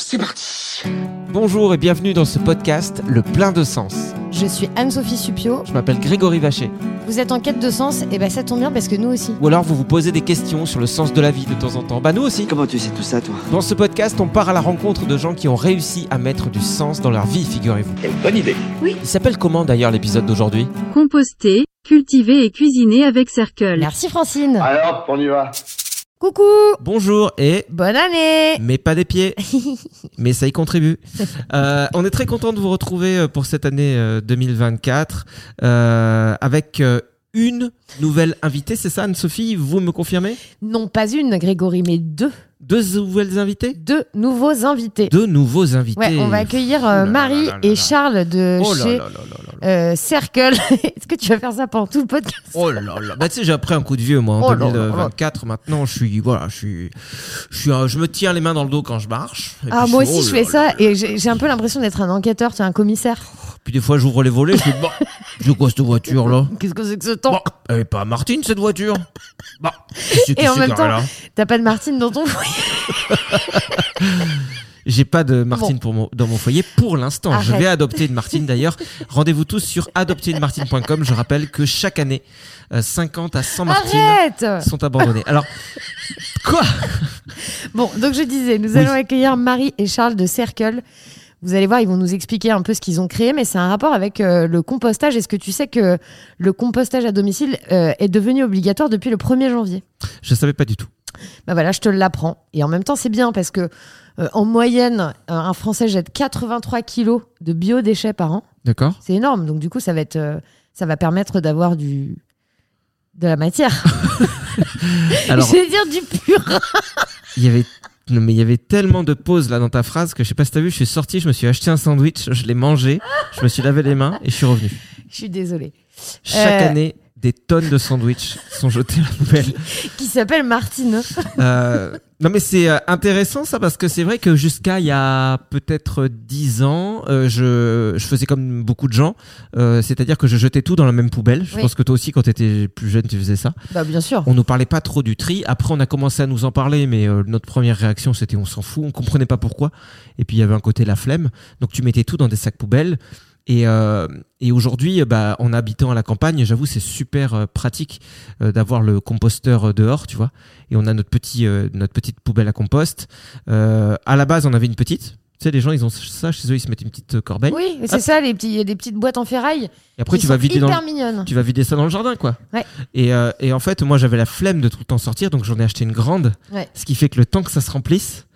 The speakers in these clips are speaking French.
C'est parti Bonjour et bienvenue dans ce podcast Le plein de sens. Je suis Anne-Sophie Supio. Je m'appelle Grégory Vacher. Vous êtes en quête de sens Et ben ça tombe bien parce que nous aussi. Ou alors vous vous posez des questions sur le sens de la vie de temps en temps. Bah nous aussi. Comment tu sais tout ça, toi? Dans ce podcast, on part à la rencontre de gens qui ont réussi à mettre du sens dans leur vie, figurez-vous. Quelle bonne idée Il s'appelle comment d'ailleurs l'épisode d'aujourd'hui? Composter, cultiver et cuisiner avec Circle. Merci Francine. Alors, on y va Coucou. Bonjour et... Bonne année. Mais pas des pieds. Mais ça y contribue. Euh, on est très content de vous retrouver euh, pour cette année euh, 2024 euh, avec une nouvelle invitée. C'est ça Anne-Sophie Vous me confirmez? Non pas une Grégory mais deux. Deux nouvelles invitées Deux nouveaux invités. Deux nouveaux invités. Ouais, on va accueillir Oh euh, Marie là là et. Charles de Oh chez euh, Circle. Est-ce que tu vas faire ça pendant tout le podcast Oh là là. Bah tu sais, j'ai appris un coup de vieux moi en Oh là là là. 2024. Maintenant, je suis voilà, je suis, je suis, je me tiens les mains dans le dos quand je marche. Et Ah puis moi je suis- aussi oh je fais ça et j'ai un peu l'impression d'être un enquêteur, tu es un commissaire. Puis des fois, j'ouvre les volets. Je fais bon, c'est quoi cette voiture là? Qu'est-ce que c'est que ce temps? Bon, elle est pas Martine cette voiture. Qui Et en même temps, t'as pas de Martine dans ton foyer. J'ai pas de Martine pour mon, dans mon foyer pour l'instant. Je vais adopter une Martine d'ailleurs. Rendez-vous tous sur adopteunemartine.com. Je rappelle que chaque année, euh, 50 à 100 Martines Arrête sont abandonnées. Alors, quoi? Bon, donc je disais, nous Oui. allons accueillir Marie et Charles de Circle. Vous allez voir, ils vont nous expliquer un peu ce qu'ils ont créé, mais c'est un rapport avec euh, le compostage. Est-ce que tu sais que le compostage à domicile euh, est devenu obligatoire depuis le 1er janvier? Je savais pas du tout. Bah voilà, je te l'apprends. Et en même temps, c'est bien parce que euh, en moyenne, euh, un Français jette 83 kilos de biodéchets par an. D'accord C'est énorme. Donc du coup, ça va être, euh, ça va permettre d'avoir du de la matière. Alors, je vais dire du pur. il y avait. Non, mais il y avait tellement de pauses là dans ta phrase que je sais pas si t'as vu, je suis sorti, je me suis acheté un sandwich, je l'ai mangé, je me suis lavé les mains et je suis revenu. Je suis désolée. Chaque Euh. année, des tonnes de sandwichs sont jetés à la poubelle. Qui s'appelle Martine. Euh, non mais c'est euh, intéressant ça parce que c'est vrai que jusqu'à il y a peut-être 10 ans, euh, je, je faisais comme beaucoup de gens, euh, c'est-à-dire que je jetais tout dans la même poubelle. Je Oui. pense que toi aussi quand tu étais plus jeune tu faisais ça. Bah bien sûr. On nous parlait pas trop du tri. Après on a commencé à nous en parler mais euh, notre première réaction c'était on s'en fout, on comprenait pas pourquoi. Et puis il y avait un côté la flemme. Donc tu mettais tout dans des sacs poubelles. Et, euh, et aujourd'hui, bah, en habitant à la campagne, j'avoue, c'est super euh, pratique euh, d'avoir le composteur dehors, tu vois. Et on a notre petit, euh, notre petite poubelle à compost. Euh, à la base, on avait une petite. Tu sais, les gens, ils ont ça chez eux, ils se mettent une petite corbeille. Oui, c'est ça, les petits, des petites boîtes en ferraille. Et après, qui tu vas vider dans, hyper mignonnes. tu vas vider ça dans le jardin, quoi. Ouais. Et, et en fait, moi, j'avais la flemme de tout le temps sortir, donc j'en ai acheté une grande. Ouais. Ce qui fait que le temps que ça se remplisse.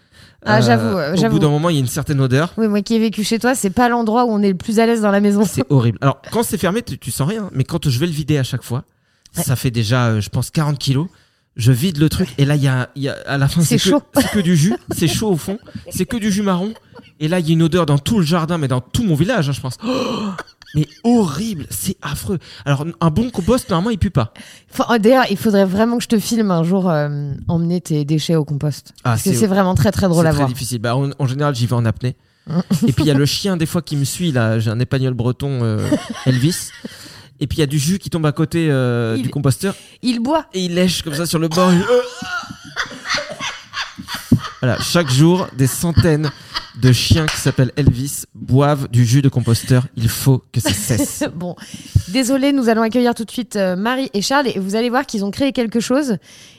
Ah, j'avoue, euh, Au bout d'un moment, il y a une certaine odeur. Oui, moi qui ai vécu chez toi, c'est pas l'endroit où on est le plus à l'aise dans la maison. C'est horrible. Alors, quand c'est fermé, tu, tu sens rien. Mais quand je vais le vider à chaque fois, Ouais. ça fait déjà, euh, je pense, 40 kilos. Je vide le truc et là, il y a, y a- à la fin, C'est chaud. c'est que du jus. C'est chaud au fond. C'est que du jus marron. Et là, il y a une odeur dans tout le jardin, mais dans tout mon village, hein, je pense. Oh Mais horrible, c'est affreux. Alors, un bon compost, normalement, il pue pas. Oh, D'ailleurs, il faudrait vraiment que je te filme un jour euh, emmener tes déchets au compost. Ah, Parce que c'est- c'est vraiment très très drôle C'est à très voir. difficile. Bah, en, en général, j'y vais en apnée. Et puis, il y a le chien, des fois, qui me suit. Là, j'ai un épagnol breton, euh, Elvis. Et puis, il y a du jus qui tombe à côté euh, Il- du composteur. Il boit. Et il lèche comme ça sur le bord. Il- Voilà, chaque jour, des centaines de chiens qui s'appellent Elvis boivent du jus de composteur. Il faut que ça cesse. bon, désolé, nous allons accueillir tout de suite euh, Marie et Charles et vous allez voir qu'ils ont créé quelque chose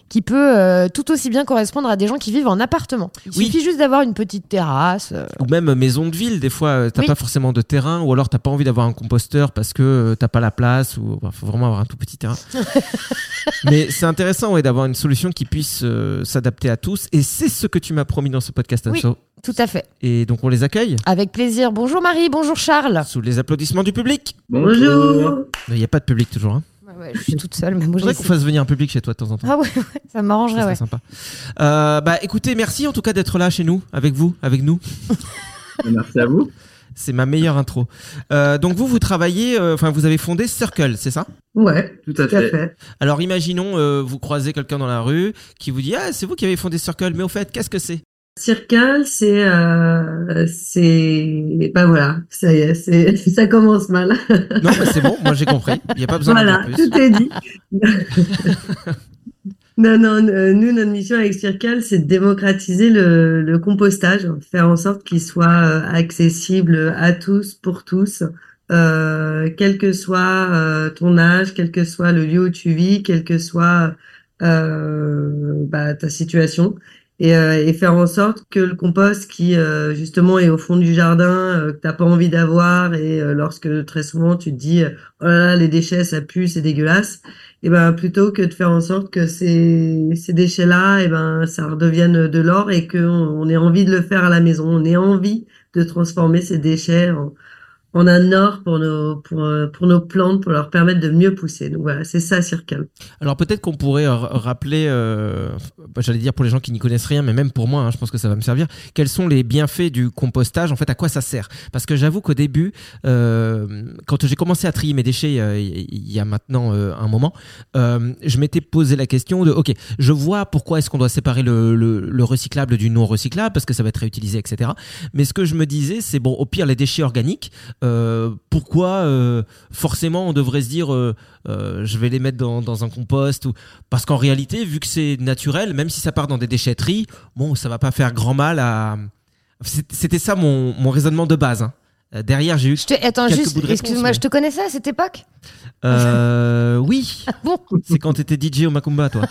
qui peut euh, tout aussi bien correspondre à des gens qui vivent en appartement. Il Oui. suffit juste d'avoir une petite terrasse. euh, ou même maison de ville, des fois, t'as Oui. pas forcément de terrain, ou alors t'as pas envie d'avoir un composteur parce que t'as pas la place, ou il faut vraiment avoir un tout petit terrain. Mais c'est intéressant ouais, d'avoir une solution qui puisse s'adapter à tous, et c'est ce que tu m'as promis dans ce podcast, Oui. Tout à fait. Et donc on les accueille Avec plaisir. Bonjour Marie, bonjour Charles. sous les applaudissements du public. Bonjour. Il n'y a pas de public toujours. Hein. Ouais, je suis toute seule, mais moi Je voudrais je qu'on fasse venir un public chez toi de temps en temps. Ah ouais, ouais, ça Ça m'arrangerait, serait ouais. sympa. Euh, bah écoutez, merci en tout cas d'être là chez nous, avec vous, avec nous. Merci à vous. C'est ma meilleure intro. Euh, donc vous, vous travaillez, euh, enfin vous avez fondé Circle, c'est ça? Ouais, Tout à tout à fait. fait. Alors imaginons, euh, vous croisez quelqu'un dans la rue qui vous dit Ah, c'est vous qui avez fondé Circle, mais au fait, qu'est-ce que c'est? Circle, c'est, euh, c'est, bah voilà, ça y est, c'est, ça commence mal. Non, mais c'est bon, moi j'ai compris. Il n'y a pas besoin Voilà, dire plus. tout est dit. non, non, euh, nous, notre mission avec Circle, c'est de démocratiser le, le compostage, faire en sorte qu'il soit euh, accessible à tous, pour tous, euh, quel que soit euh, ton âge, quel que soit le lieu où tu vis, quel que soit bah, ta situation. Et, euh, et faire en sorte que le compost qui euh, justement est au fond du jardin, euh, que t'as pas envie d'avoir, et euh, lorsque très souvent tu te dis oh là là les déchets ça pue c'est dégueulasse et ben plutôt que de faire en sorte que ces, ces déchets là et ben ça redevienne de l'or et qu'on on ait envie de le faire à la maison. On ait envie de transformer ces déchets en, en un or pour nos pour euh, pour nos plantes pour leur permettre de mieux pousser. Donc voilà c'est ça Circle Alors peut-être qu'on pourrait rappeler, euh, j'allais dire pour les gens qui n'y connaissent rien, mais même pour moi, hein, je pense que ça va me servir, quels sont les bienfaits du compostage, en fait, à quoi ça sert? Parce que j'avoue qu'au début, euh, quand j'ai commencé à trier mes déchets il y a maintenant un moment, je m'étais posé la question de, ok, je vois pourquoi est-ce qu'on doit séparer le, le- le recyclable du non recyclable, parce que ça va être réutilisé, etc. Mais ce que je me disais, c'est bon, au pire, les déchets organiques, euh, pourquoi euh, forcément on devrait se dire euh, je vais les mettre dans, un compost ou parce qu'en réalité vu que c'est naturel même si ça part dans des déchetteries bon ça va pas faire grand mal à c'était ça mon, mon raisonnement de base hein. Euh, derrière j'ai eu Je te... Attends, juste, bouts de réponse, excuse-moi, mais- je te connaissais à cette époque? Euh, oui Bon, c'est quand t'étais DJ au Macumba toi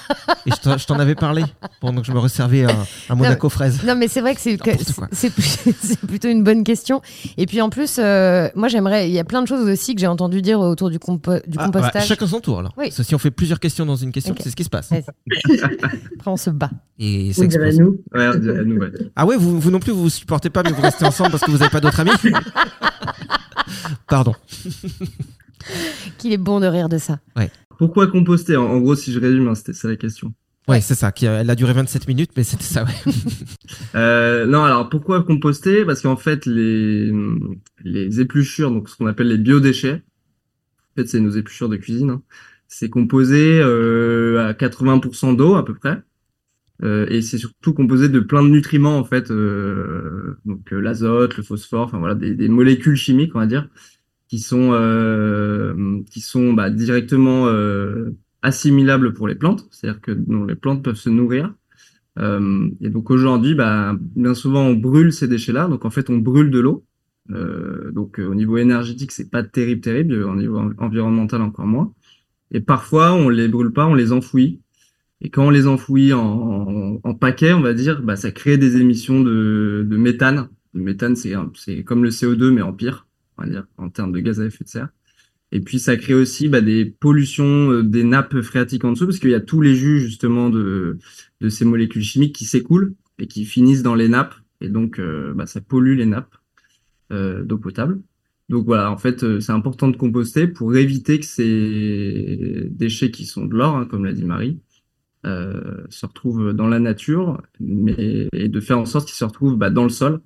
et je t'en- avais parlé pendant que je me resservais un, un Monaco fraise non mais c'est vrai que c'est plutôt une bonne question. Et puis en plus, euh, moi j'aimerais, il y a plein de choses aussi que j'ai entendu dire autour du, compo- du Ah, bah, compostage. chacun son tour alors Oui. Parce que si on fait plusieurs questions dans une question c'est ce qui se passe. Après on se bat. et ça explose. nous Ouais, on dirait nous, ouais. Ah ouais, vous, vous non plus, vous vous supportez pas, mais vous restez ensemble parce que vous n'avez pas d'autres amis Pardon. Qu'il est bon de rire de ça. Pourquoi composter en, en gros, si je résume, hein, c'était ça la question. Ouais, c'est ça. Qui a, elle a duré 27 minutes, mais c'était ça, ouais. Euh, non, alors pourquoi composter? Parce qu'en fait, les, les épluchures, donc ce qu'on appelle les biodéchets, en fait, c'est nos épluchures de cuisine, hein, c'est composé euh, à 80% d'eau à peu près. Euh, et c'est surtout composé de plein de nutriments en fait, euh, donc euh, l'azote, le phosphore, enfin voilà, des, des molécules chimiques on va dire, qui sont euh, qui sont bah, directement euh, assimilables pour les plantes, c'est-à-dire que dont les plantes peuvent se nourrir. Et donc aujourd'hui, bah, bien souvent on brûle ces déchets-là, donc en fait on brûle de l'eau. Donc au niveau énergétique, c'est pas terrible, terrible. Au niveau en- environnemental, encore moins. Et parfois, on les brûle pas, on les enfouit. Et quand on les enfouit en, en, en paquets, on va dire, bah, ça crée des émissions de, méthane. Le méthane, c'est comme le CO2, mais en pire, on va dire, en termes de gaz à effet de serre. Et puis ça crée aussi bah, des pollutions euh, des nappes phréatiques en dessous, parce qu'il y a tous les jus justement de, de ces molécules chimiques qui s'écoulent et qui finissent dans les nappes. Et donc euh, bah, ça pollue les nappes euh, d'eau potable. Donc voilà, en fait, c'est important de composter pour éviter que ces déchets qui sont de l'or, hein, comme l'a dit Marie, euh, se retrouvent dans la nature, mais et de faire en sorte qu'ils se retrouvent bah, dans le sol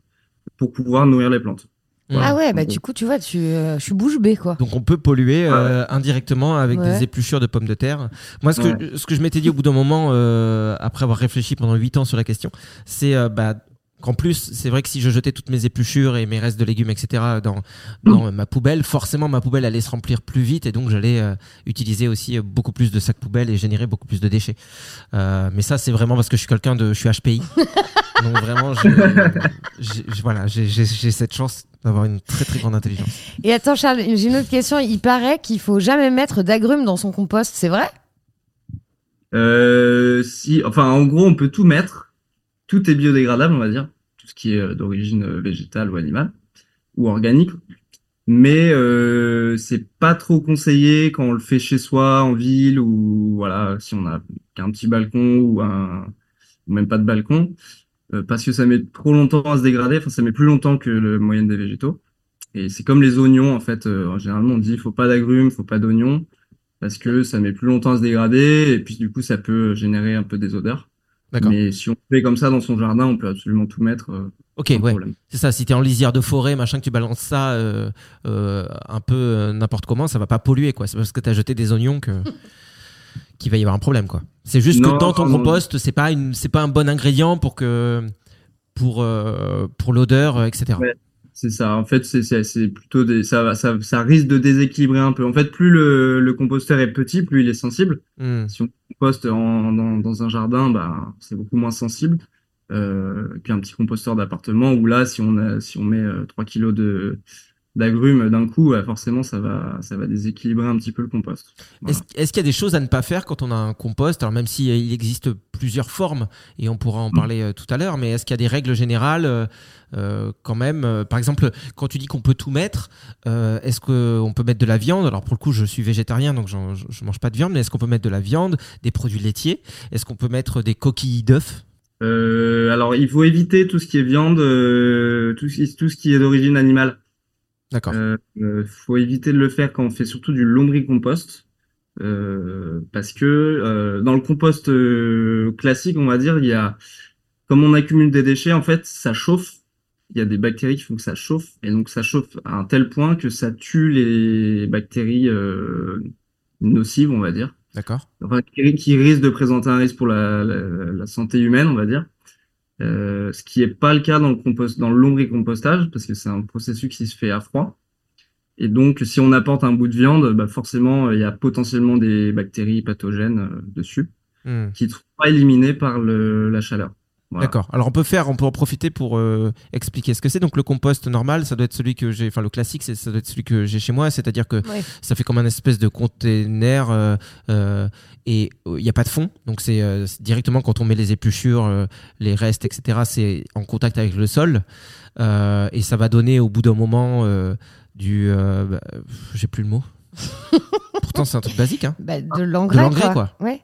pour pouvoir nourrir les plantes. Voilà. Ah ouais, bah du coup, tu vois, tu, euh, je suis bouche bée, quoi. Donc on peut polluer euh, indirectement avec Ouais. des épluchures de pommes de terre. Moi, ce que, Ouais. ce que je m'étais dit au bout d'un moment, euh, après avoir réfléchi pendant 8 ans sur la question, c'est euh, bah, qu'en plus, c'est vrai que si je jetais toutes mes épluchures et mes restes de légumes, etc., dans, dans ma poubelle, forcément ma poubelle allait se remplir plus vite et donc j'allais euh, utiliser aussi euh, beaucoup plus de sacs poubelles et générer beaucoup plus de déchets. Euh, mais ça, c'est vraiment parce que je suis quelqu'un de. Je suis HPI. donc vraiment, je- j'ai- j'ai- voilà, j'ai j'ai- j'ai cette chance d'avoir une très très grande intelligence. Et attends, Charles, j'ai une autre question. Il paraît qu'il faut jamais mettre d'agrumes dans son compost, c'est vrai? Euh, si, enfin, en gros, on peut tout mettre. Tout est biodégradable, on va dire. Tout ce qui est euh, d'origine euh, végétale ou animale ou organique. Mais euh, c'est pas trop conseillé quand on le fait chez soi, en ville ou voilà, si on a qu'un petit balcon ou un ou même pas de balcon, euh, parce que ça met trop longtemps à se dégrader. Enfin, ça met plus longtemps que le moyenne des végétaux. Et c'est comme les oignons en fait. Euh, généralement, on dit faut pas d'agrumes, faut pas d'oignons parce que ça met plus longtemps à se dégrader et puis du coup ça peut générer un peu des odeurs. Mais si on fait comme ça dans son jardin, on peut absolument tout mettre. euh, Ok, ouais. C'est ça, si t'es en lisière de forêt, machin, que tu balances ça euh, euh, un peu euh, n'importe comment, ça va pas polluer, quoi. C'est parce que t'as jeté des oignons que qu'il va y avoir un problème, quoi. C'est juste Non, que dans ton non, non. compost, c'est pas une, c'est pas un bon ingrédient pour que pour euh, pour l'odeur, etc. Ouais. C'est ça. En fait, c'est plutôt des ça ça ça risque de déséquilibrer un peu. En fait, plus le le composteur est petit, plus il est sensible. Hmm. Si on composte en dans dans un jardin, bah c'est beaucoup moins sensible. Euh, qu'un petit composteur d'appartement où là, si on a si on met euh, 3 kilos de d'agrumes d'un coup, ouais, forcément ça va ça va déséquilibrer un petit peu le compost. Voilà. Est-ce qu'il y a des choses à ne pas faire quand on a un compost? Alors même si euh, il existe plusieurs formes et on pourra en parler euh, tout à l'heure, mais est-ce qu'il y a des règles générales euh, euh, quand même euh, Par exemple, quand tu dis qu'on peut tout mettre, euh, est-ce qu'on peut mettre de la viande? Alors pour le coup, je suis végétarien, donc je, je mange pas de viande, mais est-ce qu'on peut mettre de la viande, des produits laitiers? Est-ce qu'on peut mettre des coquilles d'œufs? Euh, alors, il faut éviter tout ce qui est viande, euh, tout ce qui est d'origine animale. D'accord. Euh, euh, faut éviter de le faire quand on fait surtout du lombricompost. Euh, parce que euh, dans le compost euh, classique, on va dire, il y a, comme on accumule des déchets, en fait, ça chauffe. Il y a des bactéries qui font que ça chauffe, et donc ça chauffe à un tel point que ça tue les bactéries euh, nocives, on va dire D'accord. enfin, qui, qui risque de présenter un risque pour la, la, la santé humaine, on va dire. Euh, ce qui est pas le cas dans le compost, dans le lombricompostage, parce que c'est un processus qui se fait à froid. Et donc, si on apporte un bout de viande, bah forcément, il y a potentiellement des bactéries pathogènes euh, dessus, Hmm. qui ne seront pas éliminées par le, la chaleur. Voilà. D'accord. Alors on peut faire, on peut en profiter pour euh, expliquer ce que c'est. Donc le compost normal, ça doit être celui que j'ai, enfin le classique, c'est ça doit être celui que j'ai chez moi, c'est-à-dire que Ouais. ça fait comme un espèce de container euh, euh, et il n'y a pas de fond. Donc c'est euh, directement quand on met les épluchures, euh, les restes, etc. C'est en contact avec le sol Euh, et ça va donner au bout d'un moment euh, du, euh, bah, j'ai plus le mot. Pourtant c'est un truc basique, hein. Bah, De l'engrais, De l'engrais, quoi. Ouais.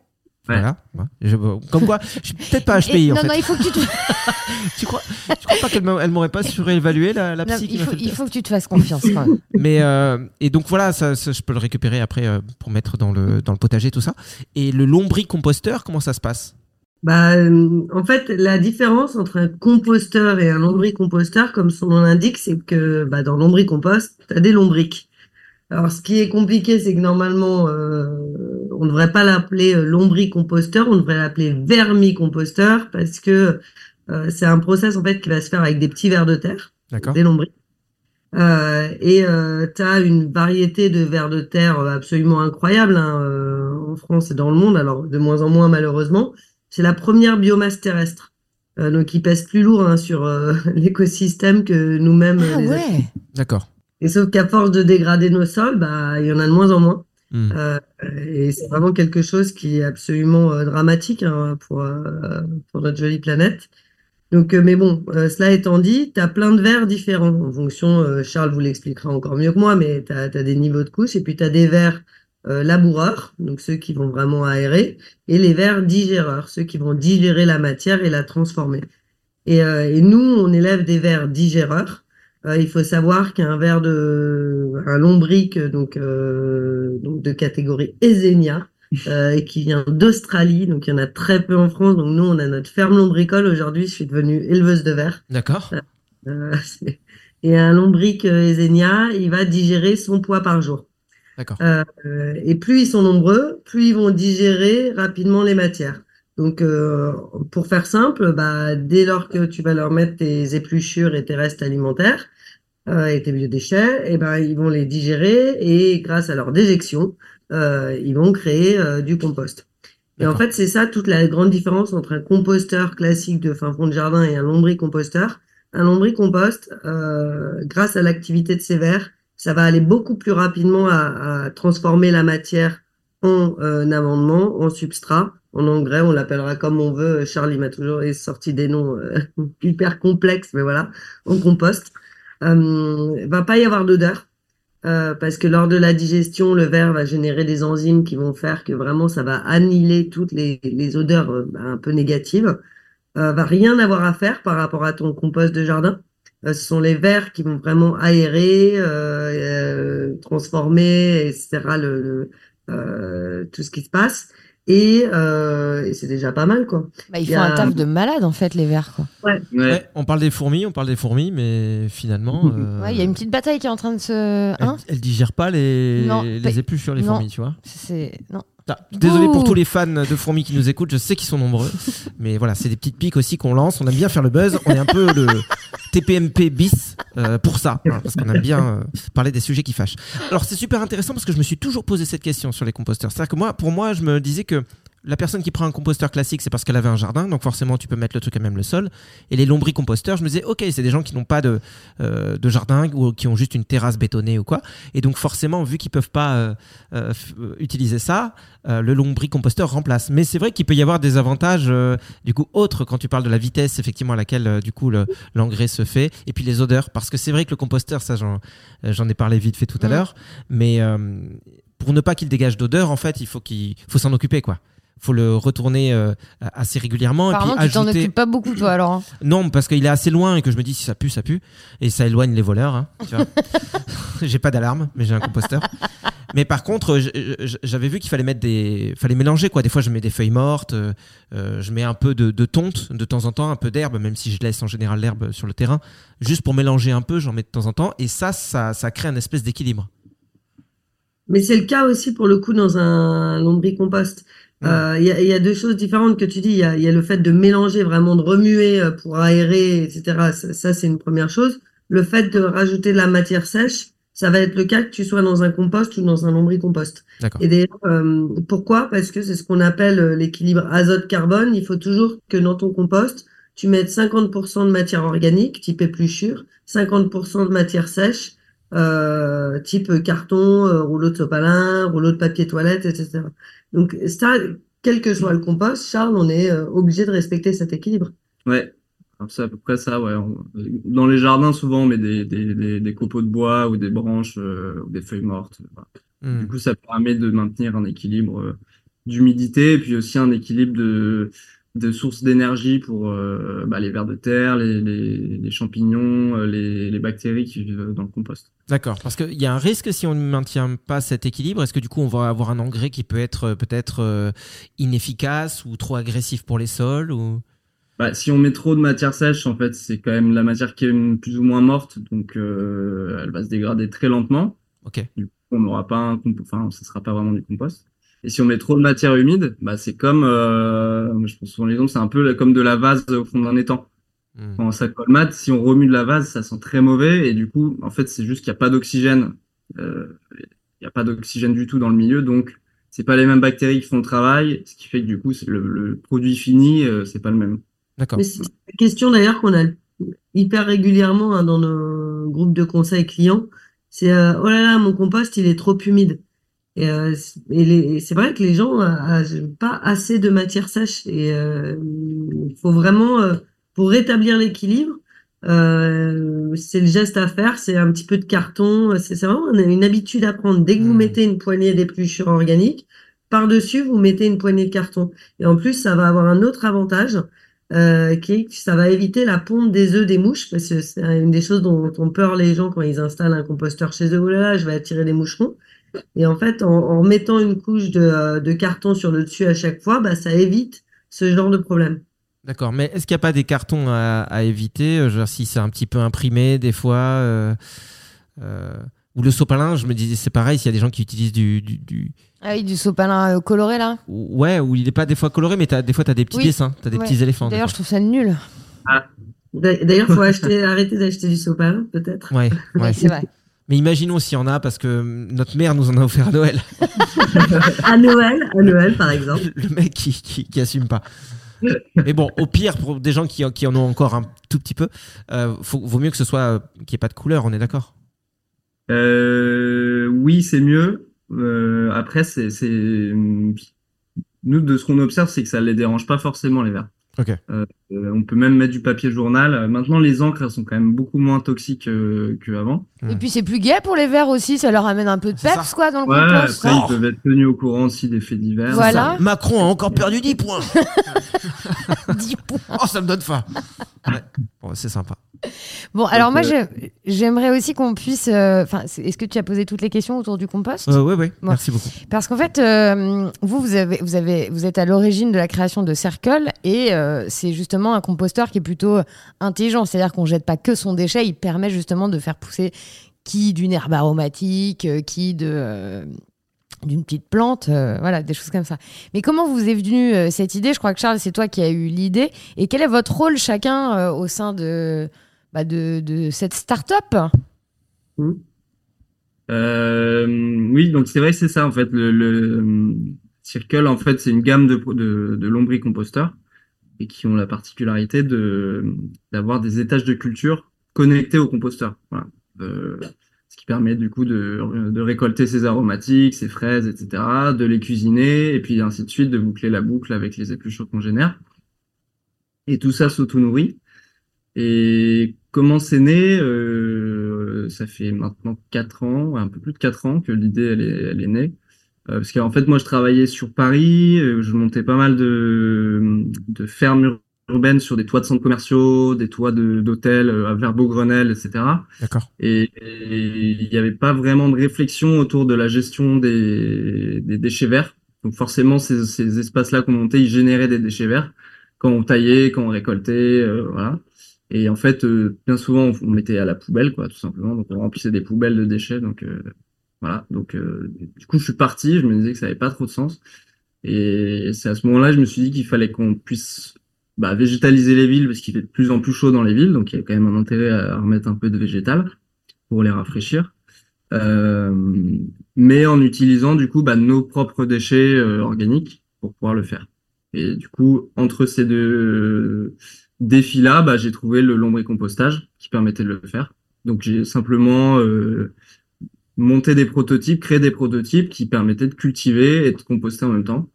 Ouais. Voilà. Ouais. Je- comme quoi, je suis peut-être pas HPI Et- en non, fait. non, il faut que tu te, Tu crois, tu crois pas qu'elle m'a- elle m'aurait pas surévalué la, la non, psy il, faut, il faut que tu te fasses confiance quand même. Mais euh, et donc voilà, ça, ça, je peux le récupérer après euh, pour mettre dans le dans le potager tout ça. Et le lombricomposteur, comment ça se passe? Bah, euh, en fait, la différence entre un composteur et un lombricomposteur, comme son nom l'indique, c'est que bah, dans lombricompost, tu as des lombriques. Alors, ce qui est compliqué, c'est que normalement, euh, on ne devrait pas l'appeler euh, lombricomposteur, on devrait l'appeler vermicomposteur parce que euh, c'est un process en fait qui va se faire avec des petits vers de terre, D'accord. des lombriques. Euh, et euh, tu as une variété de vers de terre euh, absolument incroyable hein, euh, en France et dans le monde, alors de moins en moins malheureusement. C'est la première biomasse terrestre. Euh, donc, il pèse plus lourd hein, sur euh, l'écosystème que nous-mêmes. Ah les ouais. D'accord. Et sauf qu'à force de dégrader nos sols, bah, il y en a de moins en moins. Hmm. Euh, et c'est vraiment quelque chose qui est absolument euh, dramatique hein, pour, euh, pour notre jolie planète. Donc, mais bon, cela étant dit, tu as plein de vers différents en fonction, Charles vous l'expliquera encore mieux que moi, mais tu as, des niveaux de couches et puis tu as des vers laboureurs, donc ceux qui vont vraiment aérer, et les vers digéreurs, ceux qui vont digérer la matière et la transformer. Et, et nous, on élève des vers digéreurs. Euh, il faut savoir qu'un ver de un lombric donc euh, donc de catégorie Eisenia euh, et qui vient d'Australie donc il y en a très peu en France donc nous on a notre ferme lombricole aujourd'hui je suis devenue éleveuse de vers D'accord. euh, c'est- Et un lombric euh, Eisenia, il va digérer son poids par jour. D'accord. Euh, et plus ils sont nombreux, plus ils vont digérer rapidement les matières. Donc, euh, pour faire simple, bah, dès lors que tu vas leur mettre tes épluchures et tes restes alimentaires euh, et tes biodéchets, et ben ils vont les digérer et grâce à leur déjection, euh, ils vont créer euh, du compost. Et en fait, c'est ça toute la grande différence entre un composteur classique de fin fond de jardin et un lombricomposteur. Un lombricompost, euh, grâce à l'activité de ces vers, ça va aller beaucoup plus rapidement à, à transformer la matière en euh, amendement, en substrat, en engrais, on l'appellera comme on veut. Charles, il m'a toujours sorti des noms euh, hyper complexes, mais voilà, en compost. Euh, va pas y avoir d'odeur. Euh, parce que lors de la digestion, le verre va générer des enzymes qui vont faire que vraiment ça va annihiler toutes les, les odeurs euh, un peu négatives. Euh, va rien avoir à faire par rapport à ton compost de jardin. Euh, ce sont les vers qui vont vraiment aérer, euh, transformer, etc. Le, le, tout ce qui se passe. Et, euh, et c'est déjà pas mal, quoi. Bah, ils font a- un taf de malade en fait les vers quoi. Ouais. Ouais. Ouais, on parle des fourmis, on parle des fourmis, mais finalement. euh, Ouais, il y a une petite bataille qui est en train de se. Hein elles, elles digèrent pas les, Non, les épluchures, les non. fourmis, tu vois. C'est non. Ah, désolé pour tous les fans de fourmis qui nous écoutent, je sais qu'ils sont nombreux, mais voilà, c'est des petites piques aussi qu'on lance. On aime bien faire le buzz, on est un peu le TPMP bis euh, pour ça, hein, parce qu'on aime bien euh, des sujets qui fâchent. Alors c'est super intéressant parce que je me suis toujours posé cette question sur les composteurs. C'est-à-dire que moi, pour moi, je me disais que la personne qui prend un composteur classique, c'est parce qu'elle avait un jardin, donc forcément tu peux mettre le truc à même le sol. Et les lombricomposteurs, je me disais, ok, c'est des gens qui n'ont pas de, euh, de jardin ou qui ont juste une terrasse bétonnée ou quoi. Et donc forcément, vu qu'ils peuvent pas euh, euh, utiliser ça, le lombricomposteur remplace. Mais c'est vrai qu'il peut y avoir des avantages du coup autres quand tu parles de la vitesse effectivement à laquelle du coup le- l'engrais se fait et puis les odeurs parce que c'est vrai que le composteur ça j'en ai parlé vite fait tout à l'heure mais pour ne pas qu'il dégage d'odeur en fait il faut qu'il faut s'en occuper quoi faut le retourner euh, assez régulièrement Apparemment et puis tu t'en occupes pas beaucoup toi alors. hein. non, parce qu'il est assez loin et que je me dis si ça pue, ça pue. Et ça éloigne les voleurs. Hein, j'ai pas d'alarme, mais j'ai un composteur. mais par contre, j'avais vu qu'il fallait mettre des, fallait mélanger quoi. Des fois, je mets des feuilles mortes, euh, euh, je mets un peu de, de tonte de temps en temps, un peu d'herbe, même si je laisse en général l'herbe sur le terrain, juste pour mélanger un peu. J'en mets de temps en temps, et ça, ça, ça crée un espèce d'équilibre. Mais c'est le cas aussi pour le coup dans un lombricompost. Euh, Il y, a, y a deux choses différentes que tu dis. Il y a, y a le fait de mélanger, vraiment de remuer euh, pour aérer, etc. Ça, ça, c'est une première chose. Le fait de rajouter de la matière sèche, ça va être le cas que tu sois dans un compost ou dans un lombricompost. D'accord. Et d'ailleurs, euh, pourquoi? Parce que c'est ce qu'on appelle euh, l'équilibre azote-carbone. Il faut toujours que dans ton compost, tu mettes 50% de matière organique, type épluchure, 50% de matière sèche, euh, type carton, euh, rouleau de sopalin, rouleau de papier toilette, etc. Donc ça, quel que soit le compost, Charles, on est euh, obligé de respecter cet équilibre. Ouais, c'est à peu près ça, ouais. On- Dans les jardins, souvent, on met des, des, des, des copeaux de bois ou des branches euh, ou des feuilles mortes. voilà. Hmm. Du coup, ça permet de maintenir un équilibre euh, d'humidité et puis aussi un équilibre de, de sources d'énergie pour euh, bah, les vers de terre, les, les, les champignons, euh, les, les bactéries qui vivent dans le compost. D'accord, parce qu'il y a un risque si on ne maintient pas cet équilibre. Est-ce que du coup on va avoir un engrais qui peut être euh, peut-être euh, inefficace ou trop agressif pour les sols ou... Bah, si on met trop de matière sèche, en fait, c'est quand même la matière qui est plus ou moins morte, donc euh, elle va se dégrader très lentement. Ok. Du coup, on n'aura pas un compost, enfin, ça sera pas vraiment du compost. Et si on met trop de matière humide, bah, c'est comme, euh, je pense souvent l'exemple, c'est un peu comme de la vase au fond d'un étang. Hmm. Quand ça colmate, si on remue de la vase, ça sent très mauvais, et du coup, en fait, c'est juste qu'il n'y a pas d'oxygène. Euh, il n'y a pas d'oxygène du tout dans le milieu, donc c'est pas les mêmes bactéries qui font le travail, ce qui fait que du coup, c'est le, le produit fini, euh, c'est pas le même. D'accord. Mais c'est une question d'ailleurs qu'on a hyper régulièrement hein, dans nos groupes de conseils clients. C'est euh, oh là là, mon compost il est trop humide. Et, euh, et c'est vrai que les gens n'ont pas assez de matière sèche. Et euh, il faut vraiment, euh, pour rétablir l'équilibre, euh, c'est le geste à faire. C'est un petit peu de carton. C'est vraiment une, une habitude à prendre. Dès que vous Mm. mettez une poignée d'épluchures organiques, par-dessus, vous mettez une poignée de carton. Et en plus, ça va avoir un autre avantage euh, qui est que ça va éviter la ponte des œufs des mouches, parce que c'est une des choses dont ont peur les gens quand ils installent un composteur chez eux. Oh là là, je vais attirer des moucherons. Et en fait, en, en mettant une couche de, euh, de carton sur le dessus à chaque fois, bah, ça évite ce genre de problème. D'accord, mais est-ce qu'il n'y a pas des cartons à, à éviter euh, genre, Si c'est un petit peu imprimé, des fois. euh, euh, ou le sopalin, je me disais, c'est pareil, s'il y a des gens qui utilisent du. du, du- Ah oui, du sopalin coloré là. ou- Ouais, ou il n'est pas des fois coloré, mais des fois, tu as des petits Oui. dessins, tu as des Ouais. petits éléphants. D'ailleurs, je trouve ça nul. D'a- D'ailleurs, faut acheter, arrêter d'acheter du sopalin, peut-être. Ouais. Ouais, c'est vrai. Mais imaginons s'il y en a, parce que notre mère nous en a offert à Noël. À Noël, à Noël, par exemple. le mec qui, qui, qui assume pas. Mais bon, au pire, pour des gens qui, qui en ont encore un tout petit peu, euh, faut, vaut mieux que ce soit euh, qu'il n'y ait pas de couleur, on est d'accord? Euh, oui, c'est mieux. Euh, après, c'est, c'est, nous, de ce qu'on observe, c'est que ça les dérange pas forcément, les verres. Ok. Euh, on peut même mettre du papier journal. Euh, Maintenant, les encres, elles sont quand même beaucoup moins toxiques euh, qu'avant. Et puis c'est plus gai pour les verts aussi, ça leur amène un peu de peps ça. quoi dans le Ouais, compost. après, Oh. ils peuvent être tenus au courant aussi des faits divers. Voilà. Macron a encore perdu 10 points. 10 points. Oh, ça me donne faim. Ouais. Bon, c'est sympa. Bon, alors moi euh, j'aimerais aussi qu'on puisse. Enfin, est-ce que tu as posé toutes les questions autour du compost? Euh, ouais. Bon. Merci beaucoup. Parce qu'en fait, euh, vous, vous, avez, vous, avez, vous êtes à l'origine de la création de Circle et euh, c'est justement un composteur qui est plutôt intelligent. C'est-à-dire qu'on jette pas que son déchet, il permet justement de faire pousser qui d'une herbe aromatique, euh, qui de. euh, d'une petite plante, euh, voilà, des choses comme ça. Mais comment vous est venue euh, cette idée? Je crois que Charles, c'est toi qui as eu l'idée. Et quel est votre rôle chacun euh, au sein de, bah, de, de cette start-up? Euh, oui, donc c'est vrai c'est ça en fait. Le, le euh, Circle, en fait, c'est une gamme de, de, de et qui ont la particularité de d'avoir des étages de culture connectés au composteur. Euh, ce qui permet du coup de, récolter ses aromatiques, ses fraises, etc., de les cuisiner et puis ainsi de suite, de boucler la boucle avec les épluchures qu'on génère. Et tout ça s'auto-nourrit. Et comment c'est né? Euh, Ça fait maintenant quatre ans, ouais, un peu plus de quatre ans que l'idée est, elle est née. Euh, parce qu'en fait moi je travaillais sur Paris, euh, je montais pas mal de, de fermes ur- urbaines sur des toits de centres commerciaux, des toits de- d'hôtels euh, à Verbeau-Grenelle, etc. D'accord. Et et il n'y avait pas vraiment de réflexion autour de la gestion des, des déchets verts. Donc forcément, ces, ces espaces-là qu'on montait, ils généraient des déchets verts quand on taillait, quand on récoltait, euh, voilà. Et en fait, euh, bien souvent, on, on mettait à la poubelle, quoi, tout simplement. Donc on remplissait des poubelles de déchets. Donc euh, voilà. Donc euh, du coup, je suis parti. Je me disais que ça avait pas trop de sens. Et c'est à ce moment-là, je me suis dit qu'il fallait qu'on puisse bah, végétaliser les villes parce qu'il fait de plus en plus chaud dans les villes. Donc il y a quand même un intérêt à remettre un peu de végétal pour les rafraîchir. Euh, mais en utilisant du coup bah, nos propres déchets euh, organiques pour pouvoir le faire. Et du coup, entre ces deux défis-là, bah, j'ai trouvé le lombricompostage qui permettait de le faire. Donc j'ai simplement euh, monté des prototypes, créé des prototypes qui permettaient de cultiver et de composter en même temps.